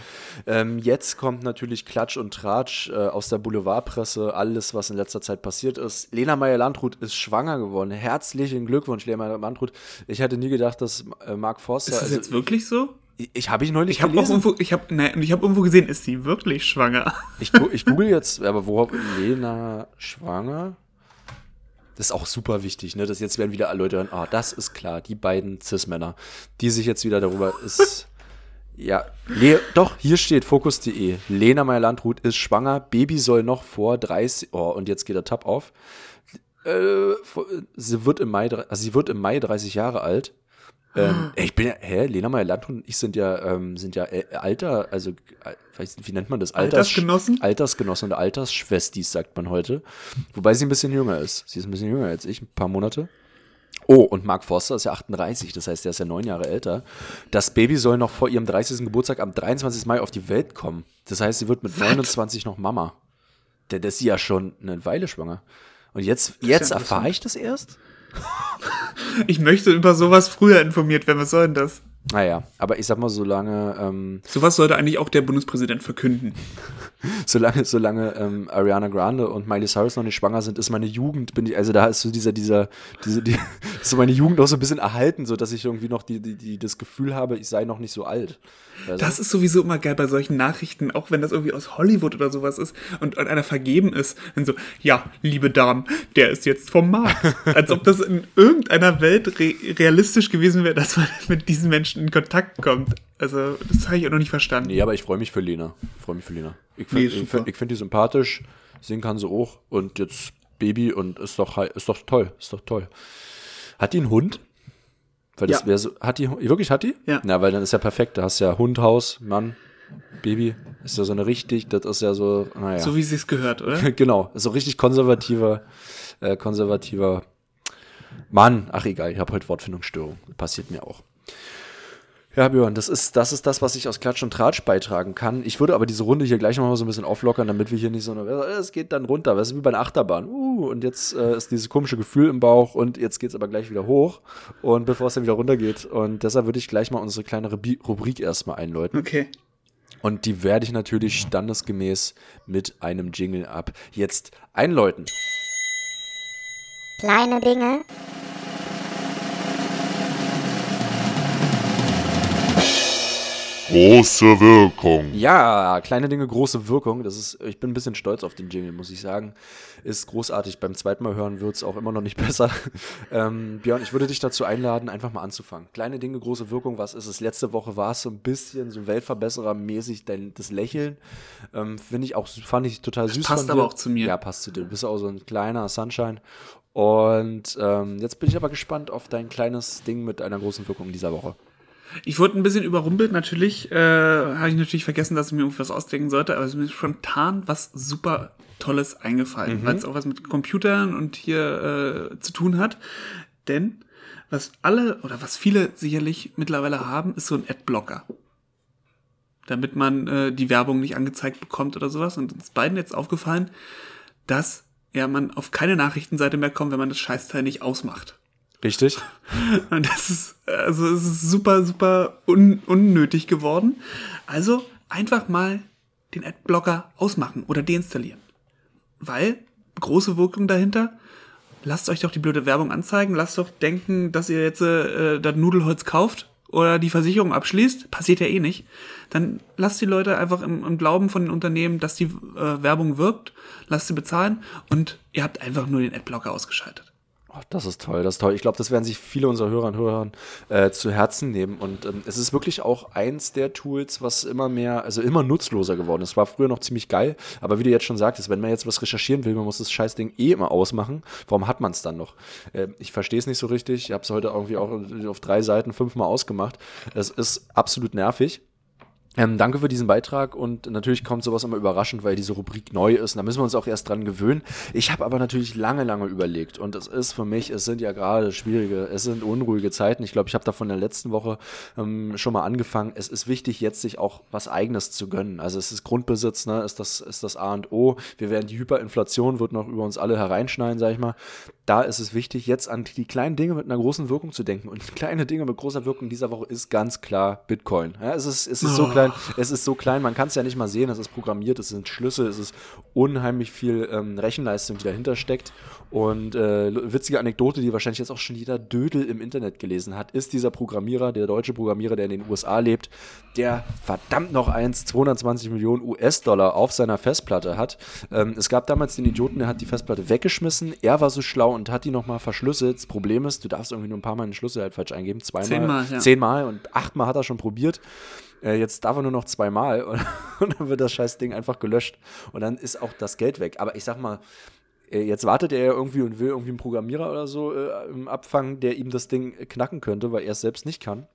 Ähm, jetzt kommt natürlich Klatsch und Tratsch äh, aus der Boulevardpresse, alles, was in letzter Zeit passiert ist. Lena Meyer-Landrut ist schwanger geworden. Herzlichen Glückwunsch, Lena Meyer-Landrut. Ich hätte nie gedacht, dass äh, Mark Forster... Ist das also, jetzt wirklich so? Ich habe ich neulich ich hab gelesen. Irgendwo, ich habe nein, ich hab irgendwo gesehen, ist sie wirklich schwanger? Ich, ich google jetzt, aber wo Lena schwanger? Das ist auch super wichtig, ne? Dass jetzt werden wieder Leute hören, ah, das ist klar, die beiden Cis-Männer, die sich jetzt wieder darüber ist. Ja, Le doch, hier steht fokus.de. Lena Meyer-Landrut ist schwanger, Baby soll noch vor 30. Oh, und jetzt geht der Tab auf. Äh, sie wird im Mai, also sie wird im Mai 30 Jahre alt. Ähm, ich bin ja, hä, Lena Meyer Landrut und ich sind ja, ähm, sind ja äh, Alter, also äh, wie nennt man das? Alters, Altersgenossen? Altersgenossen oder Altersschwestis, sagt man heute. Wobei sie ein bisschen jünger ist. Sie ist ein bisschen jünger als ich, ein paar Monate. Oh, und Mark Forster ist ja 38, das heißt, er ist ja neun Jahre älter. Das Baby soll noch vor ihrem 30. Geburtstag am 23. Mai auf die Welt kommen. Das heißt, sie wird mit What? 29 noch Mama. Denn das ist ja schon eine Weile schwanger. Und jetzt, jetzt erfahre ich das erst? ich möchte über sowas früher informiert werden. Was soll denn das? Naja, aber ich sag mal, solange. Ähm, sowas sollte eigentlich auch der Bundespräsident verkünden. solange, solange ähm, Ariana Grande und Miley Cyrus noch nicht schwanger sind, ist meine Jugend, bin ich, also da ist so dieser, dieser, diese, die, ist so meine Jugend auch so ein bisschen erhalten, so dass ich irgendwie noch die, die, die, das Gefühl habe, ich sei noch nicht so alt. Also. Das ist sowieso immer geil bei solchen Nachrichten, auch wenn das irgendwie aus Hollywood oder sowas ist und, und einer vergeben ist. Dann so, ja, liebe Damen, der ist jetzt vom Markt. Als ob das in irgendeiner Welt re realistisch gewesen wäre, dass man mit diesen Menschen in Kontakt kommt. Also, das habe ich auch noch nicht verstanden. Nee, aber ich freue mich für Lena. Ich freue mich für Lena. Ich finde nee, ich find, ich find die sympathisch, singen kann sie auch und jetzt Baby und ist doch, ist doch toll, ist doch toll. Hat die einen Hund? Weil das ja. wäre so, hat die, wirklich hat die? Ja. Na, weil dann ist ja perfekt, da hast du ja Hund, Haus, Mann, Baby. Ist ja so eine richtig, das ist ja so, naja. So wie sie es gehört, oder? genau, so richtig konservativer, äh, konservativer Mann. Ach egal, ich habe heute Wortfindungsstörung. Passiert mir auch. Ja, Björn, das ist, das ist das, was ich aus Klatsch und Tratsch beitragen kann. Ich würde aber diese Runde hier gleich nochmal so ein bisschen auflockern, damit wir hier nicht so eine, es geht dann runter, das ist wie bei einer Achterbahn. Uh, und jetzt äh, ist dieses komische Gefühl im Bauch und jetzt geht es aber gleich wieder hoch und bevor es dann wieder runter geht. Und deshalb würde ich gleich mal unsere kleine Rubrik erstmal einläuten. Okay. Und die werde ich natürlich standesgemäß mit einem Jingle ab jetzt einläuten. Kleine Dinge, Große Wirkung. Ja, kleine Dinge, große Wirkung. Das ist, ich bin ein bisschen stolz auf den Jingle, muss ich sagen. Ist großartig. Beim zweiten Mal hören wird es auch immer noch nicht besser. ähm, Björn, ich würde dich dazu einladen, einfach mal anzufangen. Kleine Dinge, große Wirkung. Was ist es? Letzte Woche war es so ein bisschen so Weltverbesserer-mäßig dein, das Lächeln. Ähm, Finde ich auch, fand ich total süß. Das passt aber auch zu mir. Ja, passt zu dir. Du bist auch so ein kleiner Sunshine. Und ähm, jetzt bin ich aber gespannt auf dein kleines Ding mit einer großen Wirkung dieser Woche. Ich wurde ein bisschen überrumpelt, natürlich. Äh, Habe ich natürlich vergessen, dass ich mir irgendwas ausdenken sollte, aber es ist mir spontan was super Tolles eingefallen, mhm. weil es auch was mit Computern und hier äh, zu tun hat. Denn was alle oder was viele sicherlich mittlerweile haben, ist so ein Adblocker. Damit man äh, die Werbung nicht angezeigt bekommt oder sowas. Und uns beiden jetzt aufgefallen, dass ja man auf keine Nachrichtenseite mehr kommt, wenn man das Scheißteil nicht ausmacht. Richtig. Und das ist, also es ist super, super un unnötig geworden. Also einfach mal den Adblocker ausmachen oder deinstallieren. Weil, große Wirkung dahinter, lasst euch doch die blöde Werbung anzeigen, lasst doch denken, dass ihr jetzt äh, das Nudelholz kauft oder die Versicherung abschließt, passiert ja eh nicht. Dann lasst die Leute einfach im, im Glauben von den Unternehmen, dass die äh, Werbung wirkt, lasst sie bezahlen und ihr habt einfach nur den Adblocker ausgeschaltet. Das ist toll, das ist toll. Ich glaube, das werden sich viele unserer Hörer und Hörer äh, zu Herzen nehmen. Und ähm, es ist wirklich auch eins der Tools, was immer mehr, also immer nutzloser geworden ist. War früher noch ziemlich geil, aber wie du jetzt schon sagtest, wenn man jetzt was recherchieren will, man muss das Scheißding eh immer ausmachen. Warum hat man es dann noch? Äh, ich verstehe es nicht so richtig. Ich habe es heute irgendwie auch auf drei Seiten fünfmal ausgemacht. Es ist absolut nervig. Ähm, danke für diesen Beitrag und natürlich kommt sowas immer überraschend, weil diese Rubrik neu ist. Und da müssen wir uns auch erst dran gewöhnen. Ich habe aber natürlich lange, lange überlegt und es ist für mich, es sind ja gerade schwierige, es sind unruhige Zeiten. Ich glaube, ich habe davon in der letzten Woche ähm, schon mal angefangen. Es ist wichtig, jetzt sich auch was Eigenes zu gönnen. Also es ist Grundbesitz, ne, ist das, ist das A und O. Wir werden die Hyperinflation wird noch über uns alle hereinschneiden, sag ich mal da ist es wichtig, jetzt an die kleinen Dinge mit einer großen Wirkung zu denken. Und kleine Dinge mit großer Wirkung dieser Woche ist ganz klar Bitcoin. Ja, es ist, es ist oh. so klein, es ist so klein, man kann es ja nicht mal sehen, es ist programmiert, es sind Schlüssel, es ist unheimlich viel ähm, Rechenleistung, die dahinter steckt. Und äh, witzige Anekdote, die wahrscheinlich jetzt auch schon jeder Dödel im Internet gelesen hat, ist dieser Programmierer, der deutsche Programmierer, der in den USA lebt, der verdammt noch eins 220 Millionen US-Dollar auf seiner Festplatte hat. Ähm, es gab damals den Idioten, der hat die Festplatte weggeschmissen. Er war so schlau und hat die nochmal verschlüsselt. Das Problem ist, du darfst irgendwie nur ein paar Mal den Schlüssel halt falsch eingeben. Zweimal, zehnmal, ja. zehnmal und achtmal hat er schon probiert. Äh, jetzt darf er nur noch zweimal und, und dann wird das scheiß Ding einfach gelöscht. Und dann ist auch das Geld weg. Aber ich sag mal, äh, Jetzt wartet er ja irgendwie und will irgendwie einen Programmierer oder so äh, abfangen, der ihm das Ding knacken könnte, weil er es selbst nicht kann.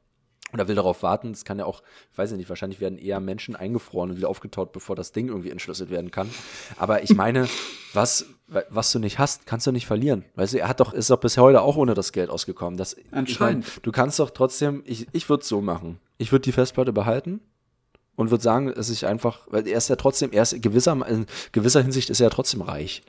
Oder will darauf warten, das kann ja auch, ich weiß nicht, wahrscheinlich werden eher Menschen eingefroren und wieder aufgetaut, bevor das Ding irgendwie entschlüsselt werden kann. Aber ich meine, was, was du nicht hast, kannst du nicht verlieren. Weißt du, er hat doch, ist doch bis heute auch ohne das Geld ausgekommen. Das, Anscheinend. Ich mein, du kannst doch trotzdem, ich, ich würde es so machen. Ich würde die Festplatte behalten und würde sagen, dass ich einfach, weil er ist ja trotzdem, er ist gewisser, in gewisser Hinsicht ist er ja trotzdem reich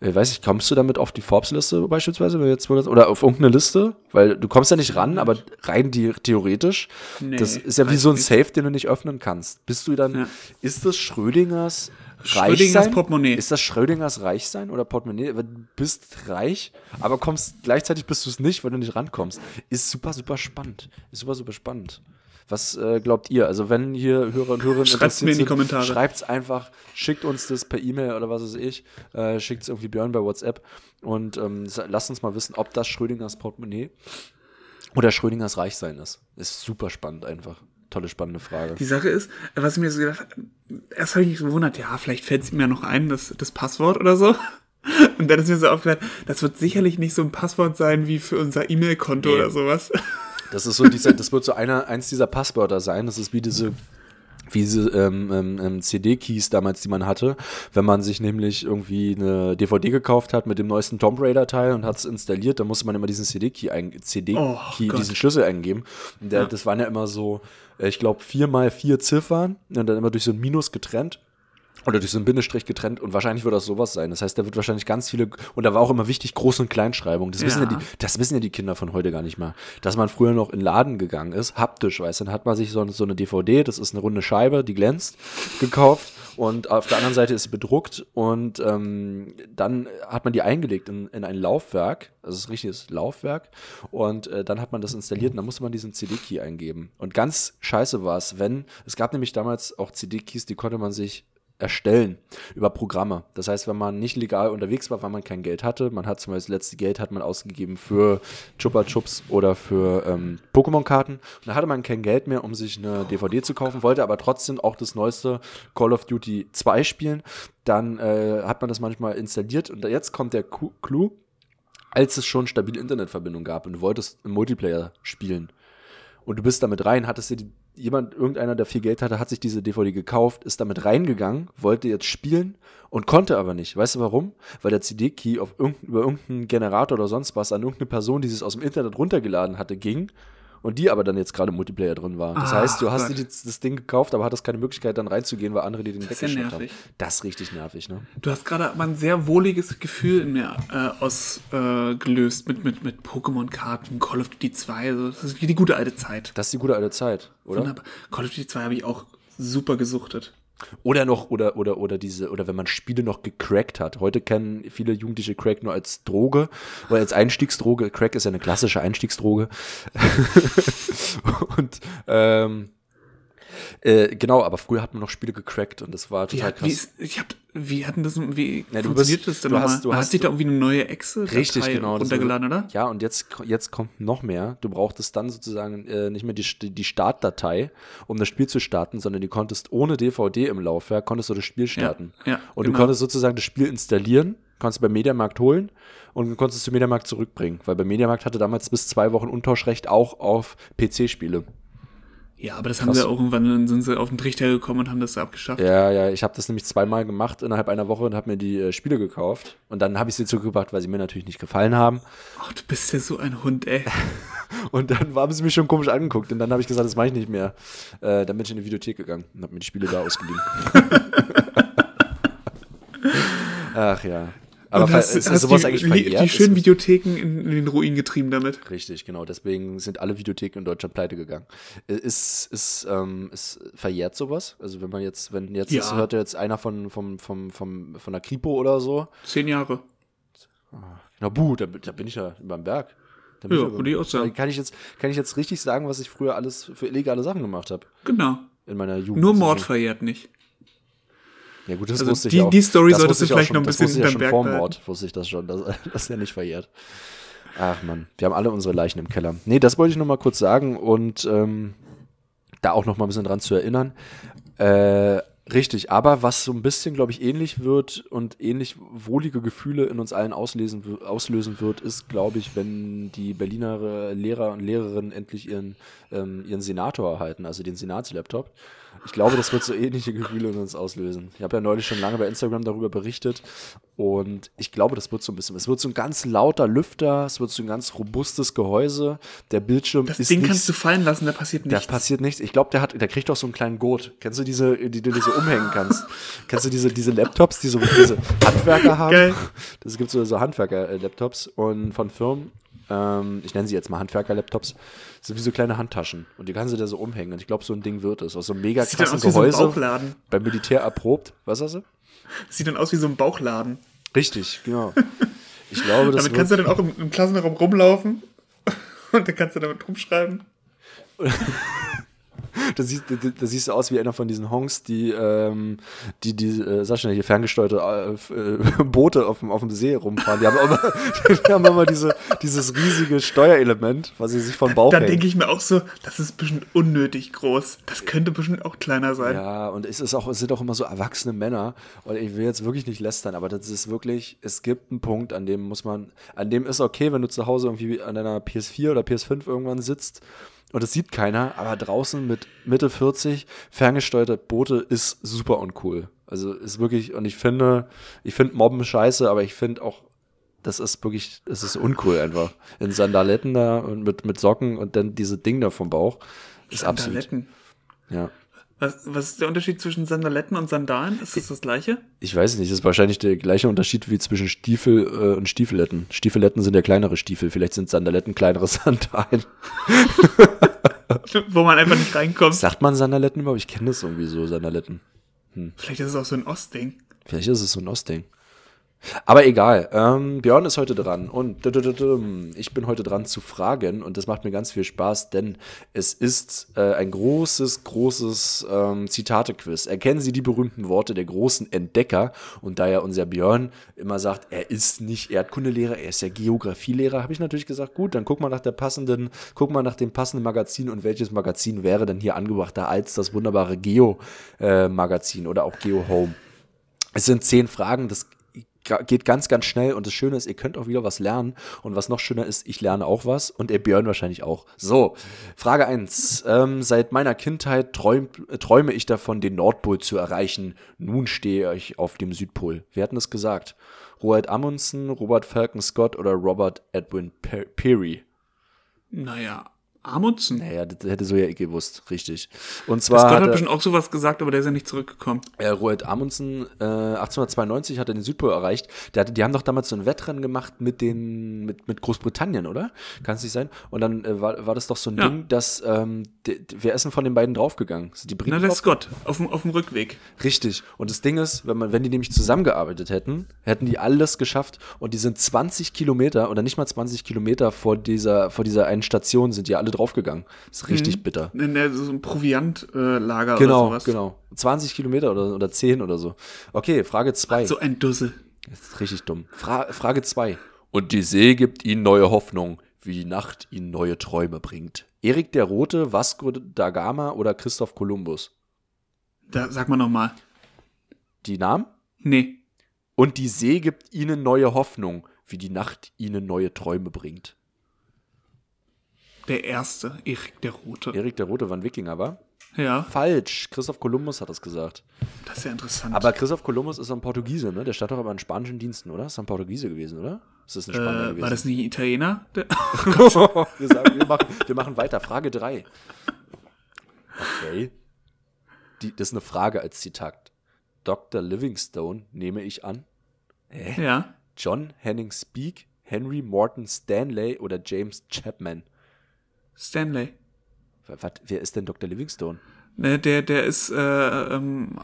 äh, weiß ich, kommst du damit auf die Forbes-Liste beispielsweise jetzt, oder auf irgendeine Liste? Weil du kommst ja nicht ran, aber rein die, theoretisch, nee, das ist ja wie so ein Safe, den du nicht öffnen kannst. Bist du dann, ja. ist das Schrödingers Schrödingers Portemonnaie. Ist das Schrödingers Reichsein oder Portemonnaie? Du bist reich, aber kommst gleichzeitig bist du es nicht, weil du nicht rankommst. Ist super, super spannend. Ist super, super spannend. Was äh, glaubt ihr? Also wenn hier Hörer und Hörerinnen Schreibt's mir in die Kommentare. schreibt's einfach, schickt uns das per E-Mail oder was weiß ich, äh, schickt es irgendwie Björn bei WhatsApp und ähm, lasst uns mal wissen, ob das Schrödingers Portemonnaie oder Schrödingers Reichsein ist. Ist super spannend einfach. Tolle, spannende Frage. Die Sache ist, was ich mir so gedacht habe, erst habe ich mich so gewundert, ja, vielleicht fällt es mir noch ein, das, das Passwort oder so. Und dann ist mir so aufgefallen, das wird sicherlich nicht so ein Passwort sein wie für unser E-Mail-Konto Nee. oder sowas. Das ist so dieser, das wird so einer, eins dieser Passwörter sein. Das ist wie diese, wie diese ähm, ähm, ähm, CD-Keys damals, die man hatte, wenn man sich nämlich irgendwie eine DVD gekauft hat mit dem neuesten Tomb Raider-Teil und hat es installiert, dann musste man immer diesen CD-Key, CD Oh diesen Schlüssel eingeben. Der, Ja. das waren ja immer so, äh, ich glaube, vier mal vier Ziffern und dann immer durch so ein Minus getrennt. Oder durch so einen Bindestrich getrennt und wahrscheinlich wird das sowas sein. Das heißt, da wird wahrscheinlich ganz viele, und da war auch immer wichtig, Groß- und Kleinschreibung. Das, wissen ja Ja. die, das wissen ja die Kinder von heute gar nicht mehr. Dass man früher noch in den Laden gegangen ist, haptisch, weißt du, dann hat man sich so, so eine DVD, das ist eine runde Scheibe, die glänzt, gekauft und auf der anderen Seite ist sie bedruckt und ähm, dann hat man die eingelegt in, in ein Laufwerk, also das ist ein richtiges Laufwerk und äh, dann hat man das installiert und dann musste man diesen CD-Key eingeben. Und ganz scheiße war es, wenn, es gab nämlich damals auch CD-Keys, die konnte man sich erstellen über Programme. Das heißt, wenn man nicht legal unterwegs war, weil man kein Geld hatte, man hat zum Beispiel das letzte Geld hat man ausgegeben für Chupa Chups oder für ähm, Pokémon-Karten. Und da hatte man kein Geld mehr, um sich eine DVD zu kaufen, wollte aber trotzdem auch das neueste Call of Duty 2 spielen. Dann äh, hat man das manchmal installiert und jetzt kommt der Clou, als es schon stabile Internetverbindung gab und du wolltest im Multiplayer spielen und du bist damit rein, hattest dir die, jemand, irgendeiner, der viel Geld hatte, hat sich diese DVD gekauft, ist damit reingegangen, wollte jetzt spielen und konnte aber nicht. Weißt du warum? Weil der CD-Key irgendein, über irgendeinen Generator oder sonst was an irgendeine Person, die es aus dem Internet runtergeladen hatte, ging und die aber dann jetzt gerade im Multiplayer drin war. Das Ach heißt, du hast Gott. dir das, das Ding gekauft, aber hattest keine Möglichkeit dann reinzugehen, weil andere dir den weggeschnappt haben. Das ist richtig nervig, ne? Du hast gerade aber ein sehr wohliges Gefühl in mir äh, ausgelöst äh, mit, mit, mit Pokémon-Karten, Call of Duty 2. Also das ist wie die gute alte Zeit. Das ist die gute alte Zeit, oder? Wunderbar. Call of Duty 2 habe ich auch super gesuchtet. Oder noch, oder, oder, oder diese, oder wenn man Spiele noch gecrackt hat. Heute kennen viele Jugendliche Crack nur als Droge oder als Einstiegsdroge. Crack ist ja eine klassische Einstiegsdroge. Und ähm, äh, genau, aber früher hat man noch Spiele gecrackt und das war Wie, total hat, wie, krass. ist, ich hab, wie hatten das, wie Ja, du funktioniert bist- das denn du hast- du hast- hat sich da irgendwie eine neue Exe Richtig, genau. runtergeladen, oder? Ja, und jetzt, jetzt kommt noch mehr. Du brauchtest dann sozusagen äh, nicht mehr die, die Startdatei, um das Spiel zu starten, sondern du konntest ohne DVD im Laufwerk, konntest du das Spiel starten. ja, und genau. du konntest sozusagen das Spiel installieren, konntest du beim Mediamarkt holen und konntest es zum Mediamarkt zurückbringen. Weil beim Mediamarkt hatte damals bis zwei Wochen Untauschrecht auch auf PC-Spiele. Ja, aber das haben Krass. sie auch irgendwann, dann sind sie auf den Trichter gekommen und haben das abgeschafft. Ja, ja, ich habe das nämlich zweimal gemacht innerhalb einer Woche und habe mir die äh, Spiele gekauft. Und dann habe ich sie zurückgebracht, weil sie mir natürlich nicht gefallen haben. Ach, du bist ja so ein Hund, ey. Und dann haben sie mich schon komisch angeguckt. Und dann habe ich gesagt, das mache ich nicht mehr. Äh, dann bin ich in die Videothek gegangen und habe mir die Spiele da ausgeliehen. Ach ja. Aber und hast, ist hast sowas die, eigentlich verjährt? die schönen Videotheken in, in den Ruin getrieben damit. Richtig, genau. Deswegen sind alle Videotheken in Deutschland pleite gegangen. Äh, Ist, ist, ähm, ist verjährt sowas? Also wenn man jetzt, wenn jetzt Ja. hört jetzt einer von, vom, vom, vom, von der Kripo oder so. Zehn Jahre. Na buh, da, da bin ich ja beim Berg. Da Ja, ich würde ich auch sagen. Kann ich, jetzt, kann ich jetzt richtig sagen, was ich früher alles für illegale Sachen gemacht habe Genau. in meiner Jugend? Nur Mord verjährt nicht. Ja gut, das Also wusste ich die- auch. die Story Das solltest du ich auch vielleicht schon, noch ein bisschen ich schon Berg vor behalten. Mord, wusste ich das schon. Das, das ist ja nicht verjährt. Ach man, wir haben alle unsere Leichen im Keller. Nee, das wollte ich noch mal kurz sagen und ähm, da auch noch mal ein bisschen dran zu erinnern. Äh, richtig, aber was so ein bisschen, glaube ich, ähnlich wird und ähnlich wohlige Gefühle in uns allen auslesen, auslösen wird, ist, glaube ich, wenn die Berliner Lehrer und Lehrerinnen endlich ihren, ähm, ihren Senator erhalten, also den Senatslaptop. Ich glaube, das wird so ähnliche Gefühle in uns auslösen. Ich habe ja neulich schon lange bei Instagram darüber berichtet und ich glaube, das wird so ein bisschen, es wird so ein ganz lauter Lüfter, es wird so ein ganz robustes Gehäuse, der Bildschirm Das ist Ding kannst du fallen lassen, da passiert da nichts. passiert nichts. Ich glaube, der hat, der kriegt auch so einen kleinen Gurt. Kennst du diese, die du dir so umhängen kannst? Kennst du diese, diese Laptops, die so diese Handwerker haben? Geil. Das gibt so, so Handwerker-Laptops und von Firmen. Ähm, ich nenne sie jetzt mal Handwerker-Laptops. Das sind wie so kleine Handtaschen und die kannst du dir so umhängen. Und ich glaube, so ein Ding wird es. Aus so einem mega Sieht krassen aus wie so ein Gehäuse. Bauchladen. beim Militär erprobt. Was hast du? Das sieht dann aus wie so ein Bauchladen. Richtig, genau. Ich glaube, das damit kannst du dann auch im, im Klassenraum rumlaufen und dann kannst du damit rumschreiben. da, siehst, da, da, siehst du aus wie einer von diesen Honks, die, ähm, die, die, äh, sag schnell, hier ferngesteuerte äh, Boote auf dem, auf dem See rumfahren. Die haben immer, die haben immer diese, dieses riesige Steuerelement, was sie sich von Bauch Da denke ich mir auch so, das ist ein bisschen unnötig groß. Das könnte bestimmt auch kleiner sein. Ja, und es ist auch, es sind auch immer so erwachsene Männer. Und ich will jetzt wirklich nicht lästern, aber das ist wirklich, es gibt einen Punkt, an dem muss man, an dem ist okay, wenn du zu Hause irgendwie an deiner PS4 oder PS5 irgendwann sitzt und es sieht keiner, aber draußen mit Mitte 40 ferngesteuerte Boote ist super uncool. Also ist wirklich, und ich finde, ich finde Mobben scheiße, aber ich finde auch, das ist wirklich, es ist uncool einfach. In Sandaletten da und mit, mit Socken und dann diese Ding da vom Bauch. Ist Sandaletten. absolut. Ja. Was, was ist der Unterschied zwischen Sandaletten und Sandalen? Ist das das gleiche? Ich weiß nicht, das ist wahrscheinlich der gleiche Unterschied wie zwischen Stiefel äh, und Stiefeletten. Stiefeletten sind ja kleinere Stiefel, vielleicht sind Sandaletten kleinere Sandalen. Wo man einfach nicht reinkommt. Sagt man Sandaletten überhaupt? Ich kenne das irgendwie so, Sandaletten. Hm. Vielleicht ist es auch so ein Ostding. Vielleicht ist es so ein Ostding. Aber egal, ähm, Björn ist heute dran und ich bin heute dran zu fragen und das macht mir ganz viel Spaß, denn es ist äh, ein großes, großes ähm, Zitate-Quiz. Erkennen Sie die berühmten Worte der großen Entdecker und da ja unser Björn immer sagt, er ist nicht Erdkundelehrer, er ist ja Geografielehrer, habe ich natürlich gesagt, gut, dann guck mal nach der passenden, guck mal nach dem passenden Magazin und welches Magazin wäre denn hier angebrachter als das wunderbare Geo-Magazin äh, oder auch Geo Home. Es sind zehn Fragen, das geht ganz, ganz schnell und das Schöne ist, ihr könnt auch wieder was lernen und was noch schöner ist, ich lerne auch was und der Björn wahrscheinlich auch. So, Frage 1. Ähm, seit meiner Kindheit träum, träume ich davon, den Nordpol zu erreichen. Nun stehe ich auf dem Südpol. Wer hat das gesagt? Robert Amundsen, Robert Falcon Scott oder Robert Edwin Peary? Naja, Amundsen? Naja, das hätte so ja ich gewusst, richtig. Und zwar. Scott hat, hat bestimmt auch sowas gesagt, aber der ist ja nicht zurückgekommen. Äh, Roald Amundsen, äh, 1892 hat er den Südpol erreicht. Der hatte, die haben doch damals so ein Wettrennen gemacht mit den, mit, mit Großbritannien, oder? Kann es nicht sein? Und dann äh, war, war das doch so ein ja. Ding, dass, ähm, de, wer ist denn von den beiden draufgegangen? Sind die Briten Na, der Scott, auf dem, auf dem Rückweg. Richtig. Und das Ding ist, wenn man, wenn die nämlich zusammengearbeitet hätten, hätten die alles geschafft und die sind 20 Kilometer oder nicht mal 20 Kilometer vor dieser, vor dieser einen Station sind die alle alle draufgegangen. Ist richtig mhm. bitter. In der, so ein Proviantlager genau, oder sowas. Genau, 20 Kilometer oder, oder 10 oder so. Okay, Frage 2. So ein Dussel. Das ist richtig dumm. Fra Frage 2. Und die See gibt ihnen neue Hoffnung, wie die Nacht ihnen neue Träume bringt. Erik der Rote, Vasco da Gama oder Christoph Kolumbus? Da, sag mal nochmal. Die Namen? Nee. Und die See gibt ihnen neue Hoffnung, wie die Nacht ihnen neue Träume bringt. Der erste, Erik der Rote. Erik der Rote war ein Wikinger, war? Ja. Falsch. Christoph Kolumbus hat das gesagt. Das ist ja interessant. Aber Christoph Kolumbus ist ein Portugiese, ne? Der stand doch aber in spanischen Diensten, oder? Ist ein Portugiese gewesen, oder? Ist das ein Spanier äh, gewesen? War das nicht ein Italiener? Oh wir, sagen, wir, machen, wir machen weiter. Frage 3. Okay. Die, das ist eine Frage als Zitat. Dr. Livingstone, nehme ich an. Hä? Ja. John Henning Speak, Henry Morton Stanley oder James Chapman? Stanley. Was, wer ist denn Dr. Livingstone? Ne, der, der ist äh, ähm,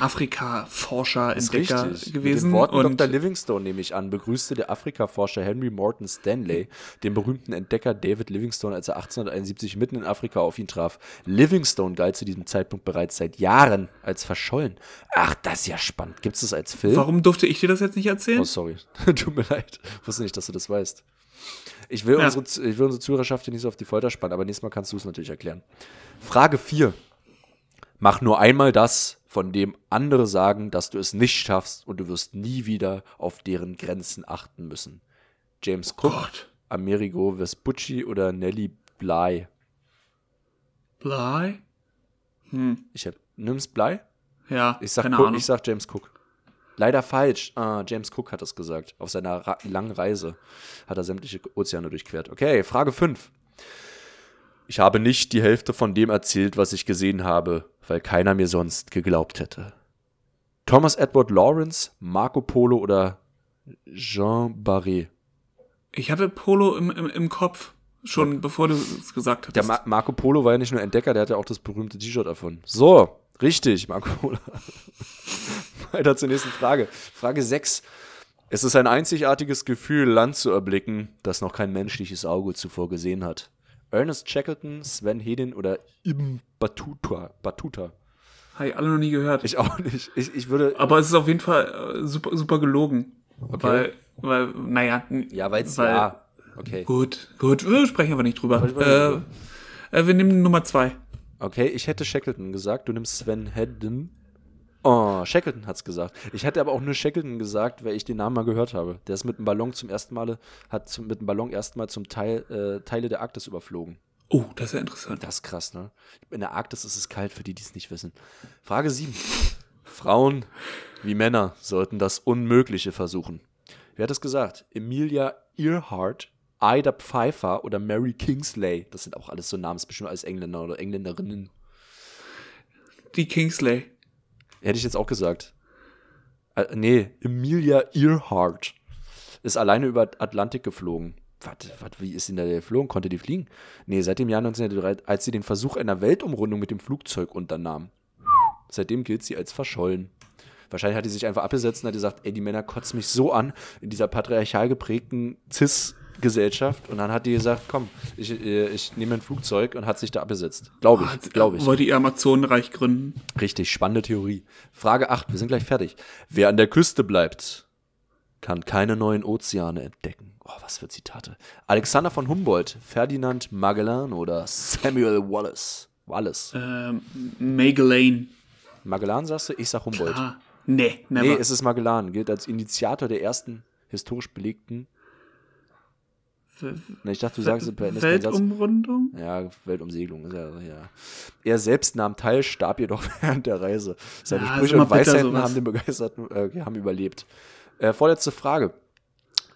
Afrika-Forscher, Entdecker richtig. gewesen. Mit den Worten und Dr. Livingstone nehme ich an, begrüßte der Afrika-Forscher Henry Morton Stanley den berühmten Entdecker David Livingstone, als er 1871 mitten in Afrika auf ihn traf. Livingstone galt zu diesem Zeitpunkt bereits seit Jahren als verschollen. Ach, das ist ja spannend. Gibt es das als Film? Warum durfte ich dir das jetzt nicht erzählen? Oh, sorry. Tut mir leid. Ich wusste nicht, dass du das weißt. Ich will, ja. unsere, ich will unsere Zuhörerschaft hier nicht so auf die Folter spannen, aber nächstes Mal kannst du es natürlich erklären. Frage 4. Mach nur einmal das, von dem andere sagen, dass du es nicht schaffst und du wirst nie wieder auf deren Grenzen achten müssen. James Cook, Gott. Amerigo Vespucci oder Nelly Bly? Bly? Hm. Ich hab, nimmst Bly? Ja, ich sag, keine Cook, Ahnung. ich sag James Cook. Leider falsch. Ah, James Cook hat es gesagt. Auf seiner langen Reise hat er sämtliche Ozeane durchquert. Okay, Frage 5. Ich habe nicht die Hälfte von dem erzählt, was ich gesehen habe, weil keiner mir sonst geglaubt hätte. Thomas Edward Lawrence, Marco Polo oder Jean Barré? Ich hatte Polo im, im, im Kopf, schon ja. bevor du es gesagt hast. Der Ma Marco Polo war ja nicht nur Entdecker, der hat ja auch das berühmte T-Shirt erfunden. So, richtig, Marco Polo. Weiter zur nächsten Frage. Frage 6. Es ist ein einzigartiges Gefühl, Land zu erblicken, das noch kein menschliches Auge zuvor gesehen hat. Ernest Shackleton, Sven Hedin oder Ibn Battuta. Battuta. Ich alle noch nie gehört. Ich auch nicht. Ich, ich würde. Aber es ist auf jeden Fall äh, super, super gelogen. Okay. Weil, weil, naja. Ja, weil's weil, ja. Okay. Gut, gut, wir sprechen aber nicht drüber. Äh, äh, wir nehmen Nummer zwei. Okay, ich hätte Shackleton gesagt, du nimmst Sven Hedden. Oh, Shackleton hat's gesagt. Ich hätte aber auch nur Shackleton gesagt, weil ich den Namen mal gehört habe. Der ist mit dem Ballon zum ersten Mal, hat zum, mit dem Ballon erstmal zum Teil äh, Teile der Arktis überflogen. Oh, das ist ja interessant. Das ist krass, ne? In der Arktis ist es kalt, für die, die es nicht wissen. Frage 7. Frauen wie Männer sollten das Unmögliche versuchen. Wer hat es gesagt? Emilia Earhart, Ida Pfeiffer oder Mary Kingsley? Das sind auch alles so Namen, das ist bestimmt alles Engländer oder Engländerinnen. Die Kingsley. Hätte ich jetzt auch gesagt. Äh, nee, Emilia Earhart ist alleine über Atlantik geflogen. Warte, warte, wie ist sie denn da geflogen? Konnte die fliegen? Nee, seit dem Jahr 1903, als sie den Versuch einer Weltumrundung mit dem Flugzeug unternahm. Seitdem gilt sie als verschollen. Wahrscheinlich hat die sich einfach abgesetzt und hat gesagt, ey, die Männer kotzen mich so an in dieser patriarchal geprägten Cis-Gesellschaft. Und dann hat die gesagt, komm, ich, äh, ich nehme ein Flugzeug und hat sich da abgesetzt. Glaube ich, glaube ich. Wollte ihr Amazonenreich gründen. Richtig, spannende Theorie. Frage 8, wir sind gleich fertig. Wer an der Küste bleibt, kann keine neuen Ozeane entdecken. Oh, was für Zitate. Alexander von Humboldt, Ferdinand Magellan oder Samuel Wallace. Wallace. Ähm, Magellan. Magellan sagst du? Ich sag Humboldt. Ah, nee, never. nee, es ist Magellan. Gilt als Initiator der ersten historisch belegten. Na, ich dachte, du sagst. Weltumrundung? Ja, Weltumsegelung ist ja, ja. Er selbst nahm teil, starb jedoch während der Reise. Seine Ja, Sprüche immer und Weisheiten haben den Begeisterten äh, haben überlebt. Äh, vorletzte Frage.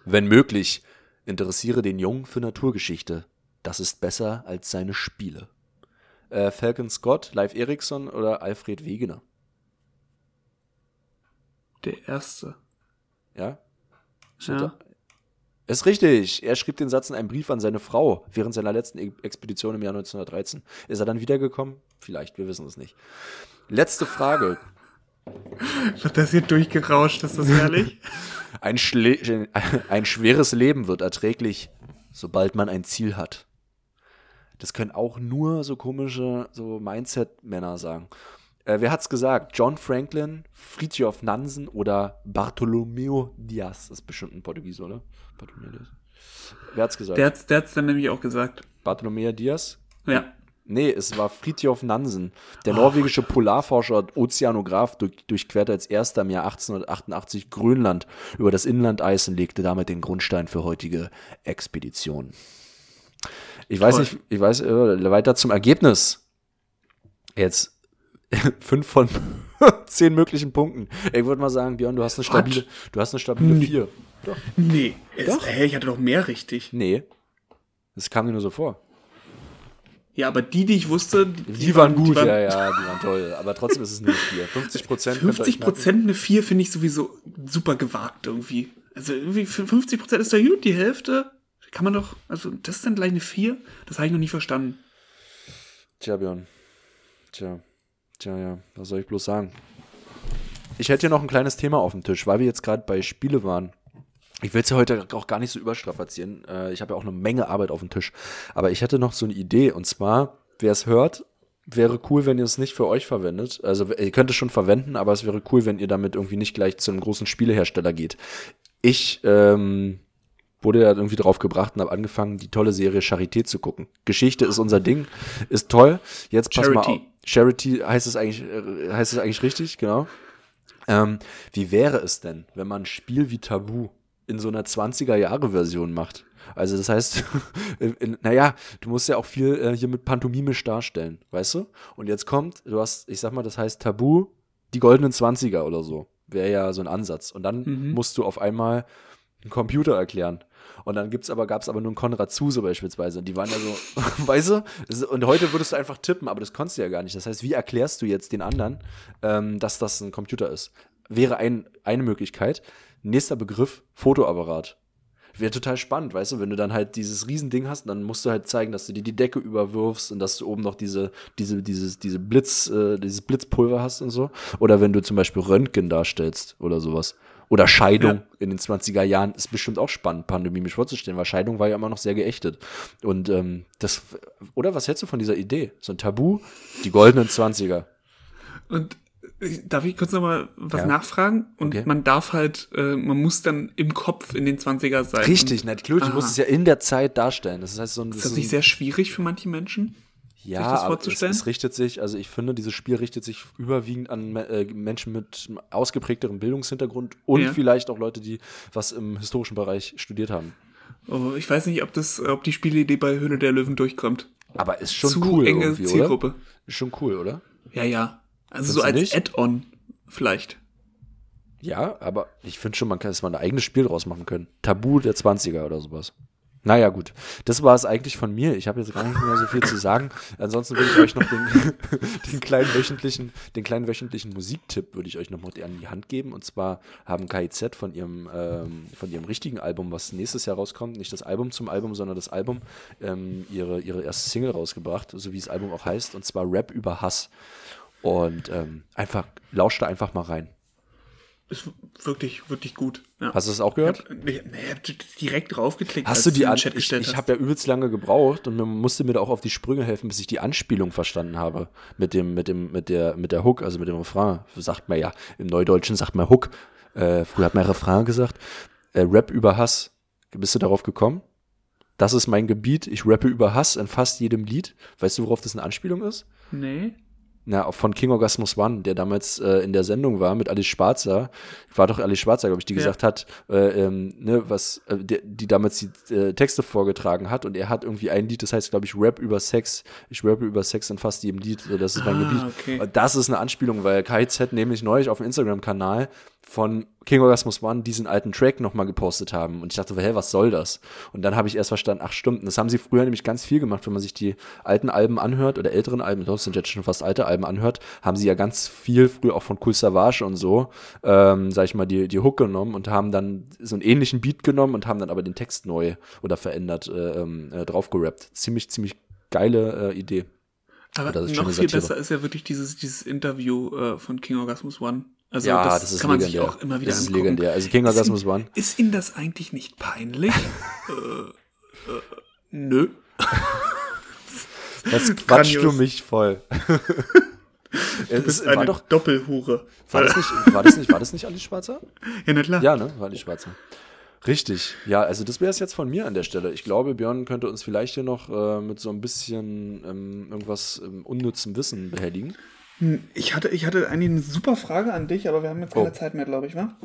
Wenn möglich, interessiere den Jungen für Naturgeschichte. Das ist besser als seine Spiele. Äh, Falcon Scott, Live Eriksson oder Alfred Wegener? Der erste. Ja? Stimmt Ja. da? Ist richtig. Er schrieb den Satz in einem Brief an seine Frau während seiner letzten Expedition im Jahr 1913. Ist er dann wiedergekommen? Vielleicht, wir wissen es nicht. Letzte Frage. Wird das hier durchgerauscht? Ist das herrlich? Ein, Schle ein schweres Leben wird erträglich, sobald man ein Ziel hat. Das können auch nur so komische, so Mindset-Männer sagen. Äh, wer hat's gesagt? John Franklin, Fridtjof Nansen oder Bartolomeo Diaz? Das ist bestimmt ein Portugies, oder? Bartolomeo Diaz. Wer hat's gesagt? der hat's, der hat's dann nämlich auch gesagt. Bartolomeo Diaz? Ja. Nee, es war Fridtjof Nansen. Der norwegische Polarforscher und Ozeanograph durch, durchquerte als erster im Jahr 1888 Grönland über das Inlandeis und legte damit den Grundstein für heutige Expeditionen. Ich weiß Toll. nicht, ich weiß, äh, weiter zum Ergebnis. Jetzt fünf von zehn möglichen Punkten. Ich würde mal sagen, Björn, du hast eine stabile, du hast eine stabile vier. Nee. Doch. Hä, ich hatte doch mehr richtig. Nee. Das kam mir nur so vor. Ja, aber die, die ich wusste, Die, waren gut, waren- ja, ja, die waren toll. Aber trotzdem ist es nur vier. 50 Prozent. 50 Prozent eine 4 finde ich sowieso super gewagt irgendwie. Also irgendwie für 50 Prozent ist ja gut, die Hälfte kann man doch, also das ist dann gleich eine 4? Das habe ich noch nie verstanden. Tja, Björn. Tja. Tja, ja. Was soll ich bloß sagen? Ich hätte hier noch ein kleines Thema auf dem Tisch, weil wir jetzt gerade bei Spiele waren. Ich will es ja heute auch gar nicht so überstrapazieren. Äh, Ich habe ja auch eine Menge Arbeit auf dem Tisch. Aber ich hätte noch so eine Idee. Und zwar, wer es hört, wäre cool, wenn ihr es nicht für euch verwendet. Also ihr könnt es schon verwenden, aber es wäre cool, wenn ihr damit irgendwie nicht gleich zu einem großen Spielehersteller geht. Ich ähm, wurde ja irgendwie drauf gebracht und habe angefangen, die tolle Serie Charité zu gucken. Geschichte ist unser Ding, ist toll. Jetzt pass mal auf. Charity. Heißt es eigentlich, äh, heißt es eigentlich richtig, genau. Ähm, wie wäre es denn, wenn man ein Spiel wie Tabu in so einer 20er-Jahre-Version macht? Also das heißt, in, in, naja, du musst ja auch viel äh, hier mit pantomimisch darstellen, weißt du? Und jetzt kommt, du hast, ich sag mal, das heißt Tabu, die goldenen 20er oder so. Wäre ja so ein Ansatz. Und dann musst du auf einmal einen Computer erklären. Und dann aber, gab's aber nur einen Konrad Zuse beispielsweise. Und die waren ja so, weißt du? Es- Und heute würdest du einfach tippen, aber das konntest du ja gar nicht. Das heißt, wie erklärst du jetzt den anderen, ähm, dass das ein Computer ist? Wäre ein, eine Möglichkeit. Nächster Begriff, Fotoapparat. Wäre total spannend, weißt du, wenn du dann halt dieses Riesending hast, dann musst du halt zeigen, dass du dir die Decke überwirfst und dass du oben noch diese, diese, dieses, diese Blitz, äh, dieses Blitzpulver hast und so. Oder wenn du zum Beispiel Röntgen darstellst oder sowas. Oder Scheidung ja. in den 20er Jahren ist bestimmt auch spannend, pandemisch vorzustellen, weil Scheidung war ja immer noch sehr geächtet. Und ähm, das, oder was hältst du von dieser Idee? So ein Tabu, die goldenen 20er. Und Darf ich kurz nochmal was ja. nachfragen? Und okay. man darf halt, äh, man muss dann im Kopf in den 20er sein. Richtig, na, klar, du musst es ja in der Zeit darstellen. Das heißt, so ein, ist das nicht sehr schwierig für manche Menschen? Ja, aber es, es, richtet sich, also ich finde, dieses Spiel richtet sich überwiegend an äh, Menschen mit ausgeprägterem Bildungshintergrund und ja. vielleicht auch Leute, die was im historischen Bereich studiert haben. Oh, ich weiß nicht, ob das, ob die Spielidee bei Höhle der Löwen durchkommt. Aber ist schon Zu cool enge Zielgruppe. Oder? Ist schon cool, oder? Ja, ja. Also Findest so als Add-on vielleicht. Ja, aber ich finde schon, man kann jetzt mal ein eigenes Spiel draus machen können. Tabu der 20er oder sowas. Naja, gut. Das war es eigentlich von mir. Ich habe jetzt gar nicht mehr so viel zu sagen. Ansonsten würde ich euch noch den, den, kleinen wöchentlichen, den kleinen wöchentlichen Musiktipp würde ich euch noch mal an die Hand geben. Und zwar haben KIZ von ihrem, ähm, von ihrem richtigen Album, was nächstes Jahr rauskommt, nicht das Album zum Album, sondern das Album, ähm, ihre, ihre erste Single rausgebracht, so wie das Album auch heißt, und zwar Rap über Hass. Und ähm, einfach, lauscht da einfach mal rein. Ist wirklich, wirklich gut. Ja. Hast du das auch gehört? Ich habe nee, hab direkt draufgeklickt. Hast du die an Ich, ich habe ja übelst lange gebraucht und man musste mir da auch auf die Sprünge helfen, bis ich die Anspielung verstanden habe. Mit dem, mit dem, mit der, mit der Hook, also mit dem Refrain. Sagt man ja, im Neudeutschen sagt man Hook. Äh, früher hat man Refrain gesagt. Äh, Rap über Hass. Bist du darauf gekommen? Das ist mein Gebiet. Ich rappe über Hass in fast jedem Lied. Weißt du, worauf das eine Anspielung ist? Nee na, von King Orgasmus One, der damals äh, in der Sendung war mit Alice Schwarzer, war doch Alice Schwarzer, glaube ich, die ja. gesagt hat, äh, ähm, ne, was, äh, die, die damals die äh, Texte vorgetragen hat und er hat irgendwie ein Lied, das heißt, glaube ich, Rap über Sex. Ich rappe über Sex in fast jedem Lied, das ist mein ah, Gebiet. Okay. Das ist eine Anspielung, weil KZ nämlich neulich auf dem Instagram-Kanal von King Orgasmus One diesen alten Track nochmal gepostet haben. Und ich dachte, hä, was soll das? Und dann habe ich erst verstanden, ach stimmt, das haben sie früher nämlich ganz viel gemacht, wenn man sich die alten Alben anhört oder älteren Alben, das sind jetzt schon fast alte Alben anhört, haben sie ja ganz viel früher auch von Cool Savage und so, ähm, sag ich mal, die, die Hook genommen und haben dann so einen ähnlichen Beat genommen und haben dann aber den Text neu oder verändert äh, ähm, äh, drauf gerappt. Ziemlich, ziemlich geile äh, Idee. Aber noch viel besser ist ja wirklich dieses, dieses Interview äh, von King Orgasmus One also ja, das, das ist kann man legendär. sich auch immer wieder Das ist angucken. legendär. Also King Orgasmus One. Ist Ihnen das eigentlich nicht peinlich? äh, äh, nö. Das quatscht du mich voll. Du bist es, eine war doch, Doppelhure. War das, nicht, war, das nicht, war das nicht Alice Schwarzer? Ja, na klar. Ja, ne? War Alice Schwarzer. Richtig. Ja, also das wäre es jetzt von mir an der Stelle. Ich glaube, Björn könnte uns vielleicht hier noch äh, mit so ein bisschen ähm, irgendwas ähm, unnützem Wissen behelligen. Hm, ich hatte, ich hatte eigentlich eine super Frage an dich, aber wir haben jetzt keine oh. Zeit mehr, glaube ich, wa?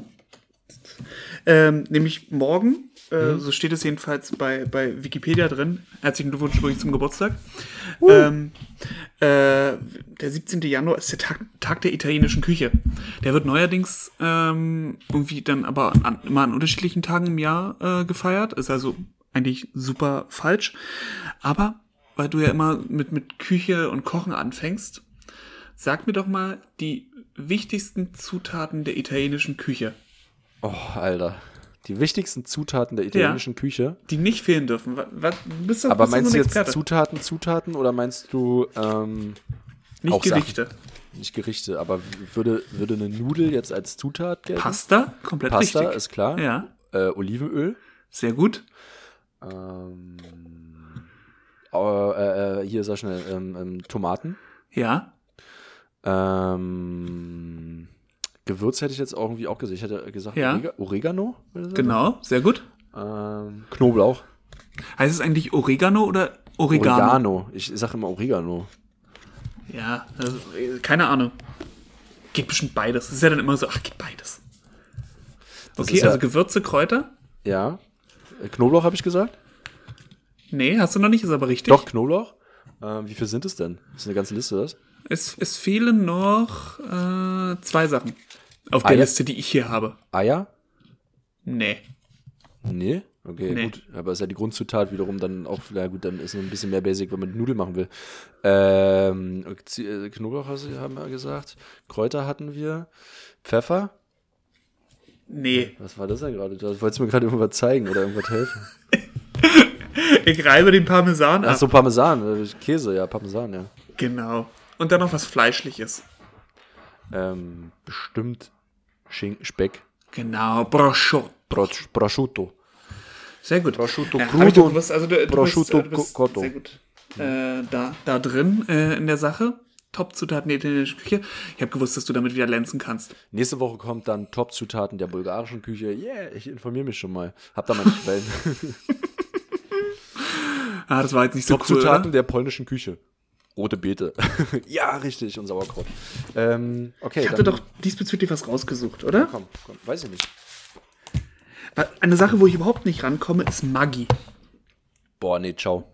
Ähm, nämlich morgen, äh, mhm. so steht es jedenfalls bei, bei Wikipedia drin. Herzlichen Glückwunsch übrigens zum Geburtstag. Uh. Ähm, äh, der 17. Januar ist der Tag, Tag, der italienischen Küche. Der wird neuerdings ähm, irgendwie dann aber an, immer an unterschiedlichen Tagen im Jahr äh, gefeiert. Ist also eigentlich super falsch. Aber weil du ja immer mit, mit Küche und Kochen anfängst, Sag mir doch mal die wichtigsten Zutaten der italienischen Küche. Oh, Alter. Die wichtigsten Zutaten der italienischen ja, Küche. Die nicht fehlen dürfen. Was, bist du, Aber bist meinst du jetzt Zutaten, Zutaten oder meinst du ähm, nicht Gerichte? Sachen? Nicht Gerichte, aber würde, würde eine Nudel jetzt als Zutat gelten? Pasta, komplett Pasta, richtig. ist klar. Ja. Äh, Olivenöl. Sehr gut. Ähm, äh, äh, hier sag schnell, ähm, ähm, Tomaten. Ja. Ähm, Gewürz hätte ich jetzt irgendwie auch gesehen. Ich hätte gesagt ja. Oregano. Genau, sehr gut. Ähm, Knoblauch. Heißt es eigentlich Oregano oder Oregano? Oregano. Ich sage immer Oregano. Ja, also, keine Ahnung. Geht bestimmt beides. Das ist ja dann immer so, ach, geht beides. okay, also ja, Gewürze, Kräuter? Ja. Knoblauch habe ich gesagt? Nee, hast du noch nicht, ist aber richtig. Doch, Knoblauch. Ähm, wie viel sind es denn? Das ist eine ganze Liste, das? Es, es fehlen noch äh, zwei Sachen auf der Eier? Liste, die ich hier habe. Eier? Nee. Nee? Okay, nee. gut. Aber ist ja die Grundzutat wiederum dann auch, ja gut, dann ist noch ein bisschen mehr basic, wenn man Nudeln machen will. Ähm, äh, Knoblauch haben wir gesagt. Kräuter hatten wir. Pfeffer? Nee. Was war das denn gerade? Du wolltest mir gerade irgendwas zeigen oder irgendwas helfen. ich reibe den Parmesan ab. Ach so, Parmesan. Äh, Käse, ja, Parmesan, ja. Genau. Und dann noch was Fleischliches. Ähm, bestimmt Schinken, Speck. Genau, Prosciutto. Prosciutto. Sehr gut. Prosciutto ja, crudo gewusst. Also du, du Prosciutto äh, du bist cotto. sehr gut äh, da, da drin äh, in der Sache. Top-Zutaten der italienischen Küche. Ich habe gewusst, dass du damit wieder glänzen kannst. Nächste Woche kommt dann Top-Zutaten der bulgarischen Küche. Yeah, ich informiere mich schon mal. Hab da meine Quellen. Ah, das war jetzt nicht so cool, Top-Zutaten oder? der polnischen Küche. Rote Beete. ja, richtig. Und Sauerkraut. Ähm, okay. Ich hatte doch diesbezüglich was rausgesucht, oder? Komm, komm, weiß ich nicht. Eine Sache, wo ich überhaupt nicht rankomme, ist Maggi. Boah, nee, ciao.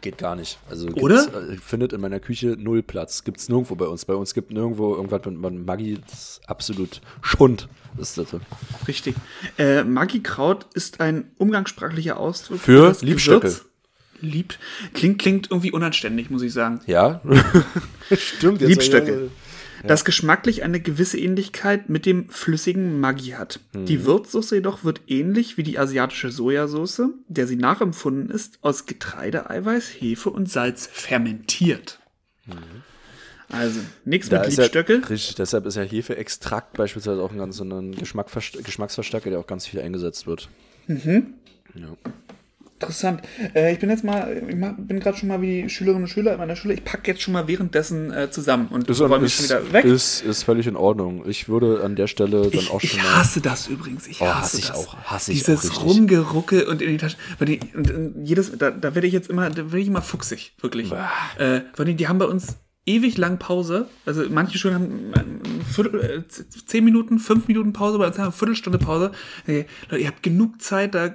Geht gar nicht. Also Oder? äh, findet in meiner Küche null Platz. Gibt's nirgendwo bei uns. Bei uns gibt nirgendwo irgendwas mit Maggi. Das ist absolut Schund. Ist das. Richtig. Äh, Maggi-Kraut ist ein umgangssprachlicher Ausdruck Für das Liebstöckel. Gewürz. Lieb. Klingt, klingt irgendwie unanständig, muss ich sagen. Ja? Stimmt. Liebstöcke. Das geschmacklich eine gewisse Ähnlichkeit mit dem flüssigen Maggi hat. Die Würzsoße jedoch wird ähnlich wie die asiatische Sojasauce, der sie nachempfunden ist, aus Getreideeiweiß, Hefe und Salz fermentiert. Also, nichts mit ist ja, Liebstöckel. richtig, deshalb ist ja Hefeextrakt beispielsweise auch ein ganz so ein Geschmack, Geschmacksverstärker, der auch ganz viel eingesetzt wird. Mhm. Ja. Interessant. Äh, ich bin jetzt mal, ich mach- bin gerade schon mal wie die Schülerinnen und Schüler in meiner Schule. Ich packe jetzt schon mal währenddessen äh, zusammen und Ist, räume mich schon wieder weg. ist, ist völlig in Ordnung. Ich würde an der Stelle dann ich, auch schon ich mal. hasse das übrigens. Ich Oh, hasse, hasse ich das. auch. Hasse ich Dieses auch. Rumgerucke und in die Tasche. Weil die, und, und jedes, da, da werde ich jetzt immer, da werde ich immer fuchsig, wirklich. Äh, weil die, die haben bei uns ewig lang Pause. Also manche Schulen haben Viertel, äh, zehn Minuten, fünf Minuten Pause, bei uns haben wir eine Viertelstunde Pause. Hey, Leute, ihr habt genug Zeit, da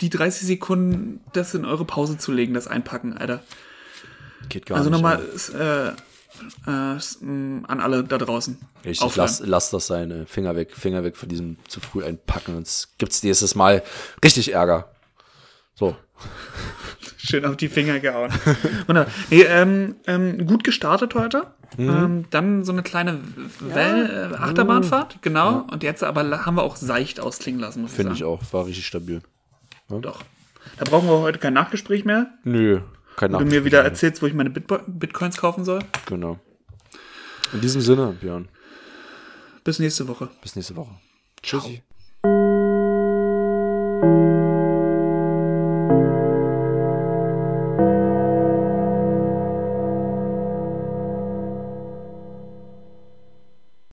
die 30 Sekunden das in eure Pause zu legen, das Einpacken, Alter. Geht gar Also nicht. nochmal ey. äh, äh, s- m, an alle da draußen. Richtig, lass, lass das sein. ey. Finger weg, Finger weg von diesem zu früh einpacken. Sonst gibt's nächstes Mal richtig Ärger. So. Schön auf die Finger gehauen. Wunderbar. Nee, ähm, ähm, gut gestartet heute. Mhm. Ähm, dann so eine kleine Well äh, Achterbahnfahrt, genau. Und jetzt aber haben wir auch seicht ausklingen lassen, muss Finde ich auch. War richtig stabil. Doch. Da brauchen wir heute kein Nachgespräch mehr. Nö. Kein Du mir Nachgespräch wieder mehr. erzählst, wo ich meine Bitbo Bitcoins kaufen soll. Genau. In diesem Sinne, Björn. Bis nächste Woche. Bis nächste Woche. Tschüssi. Ciao.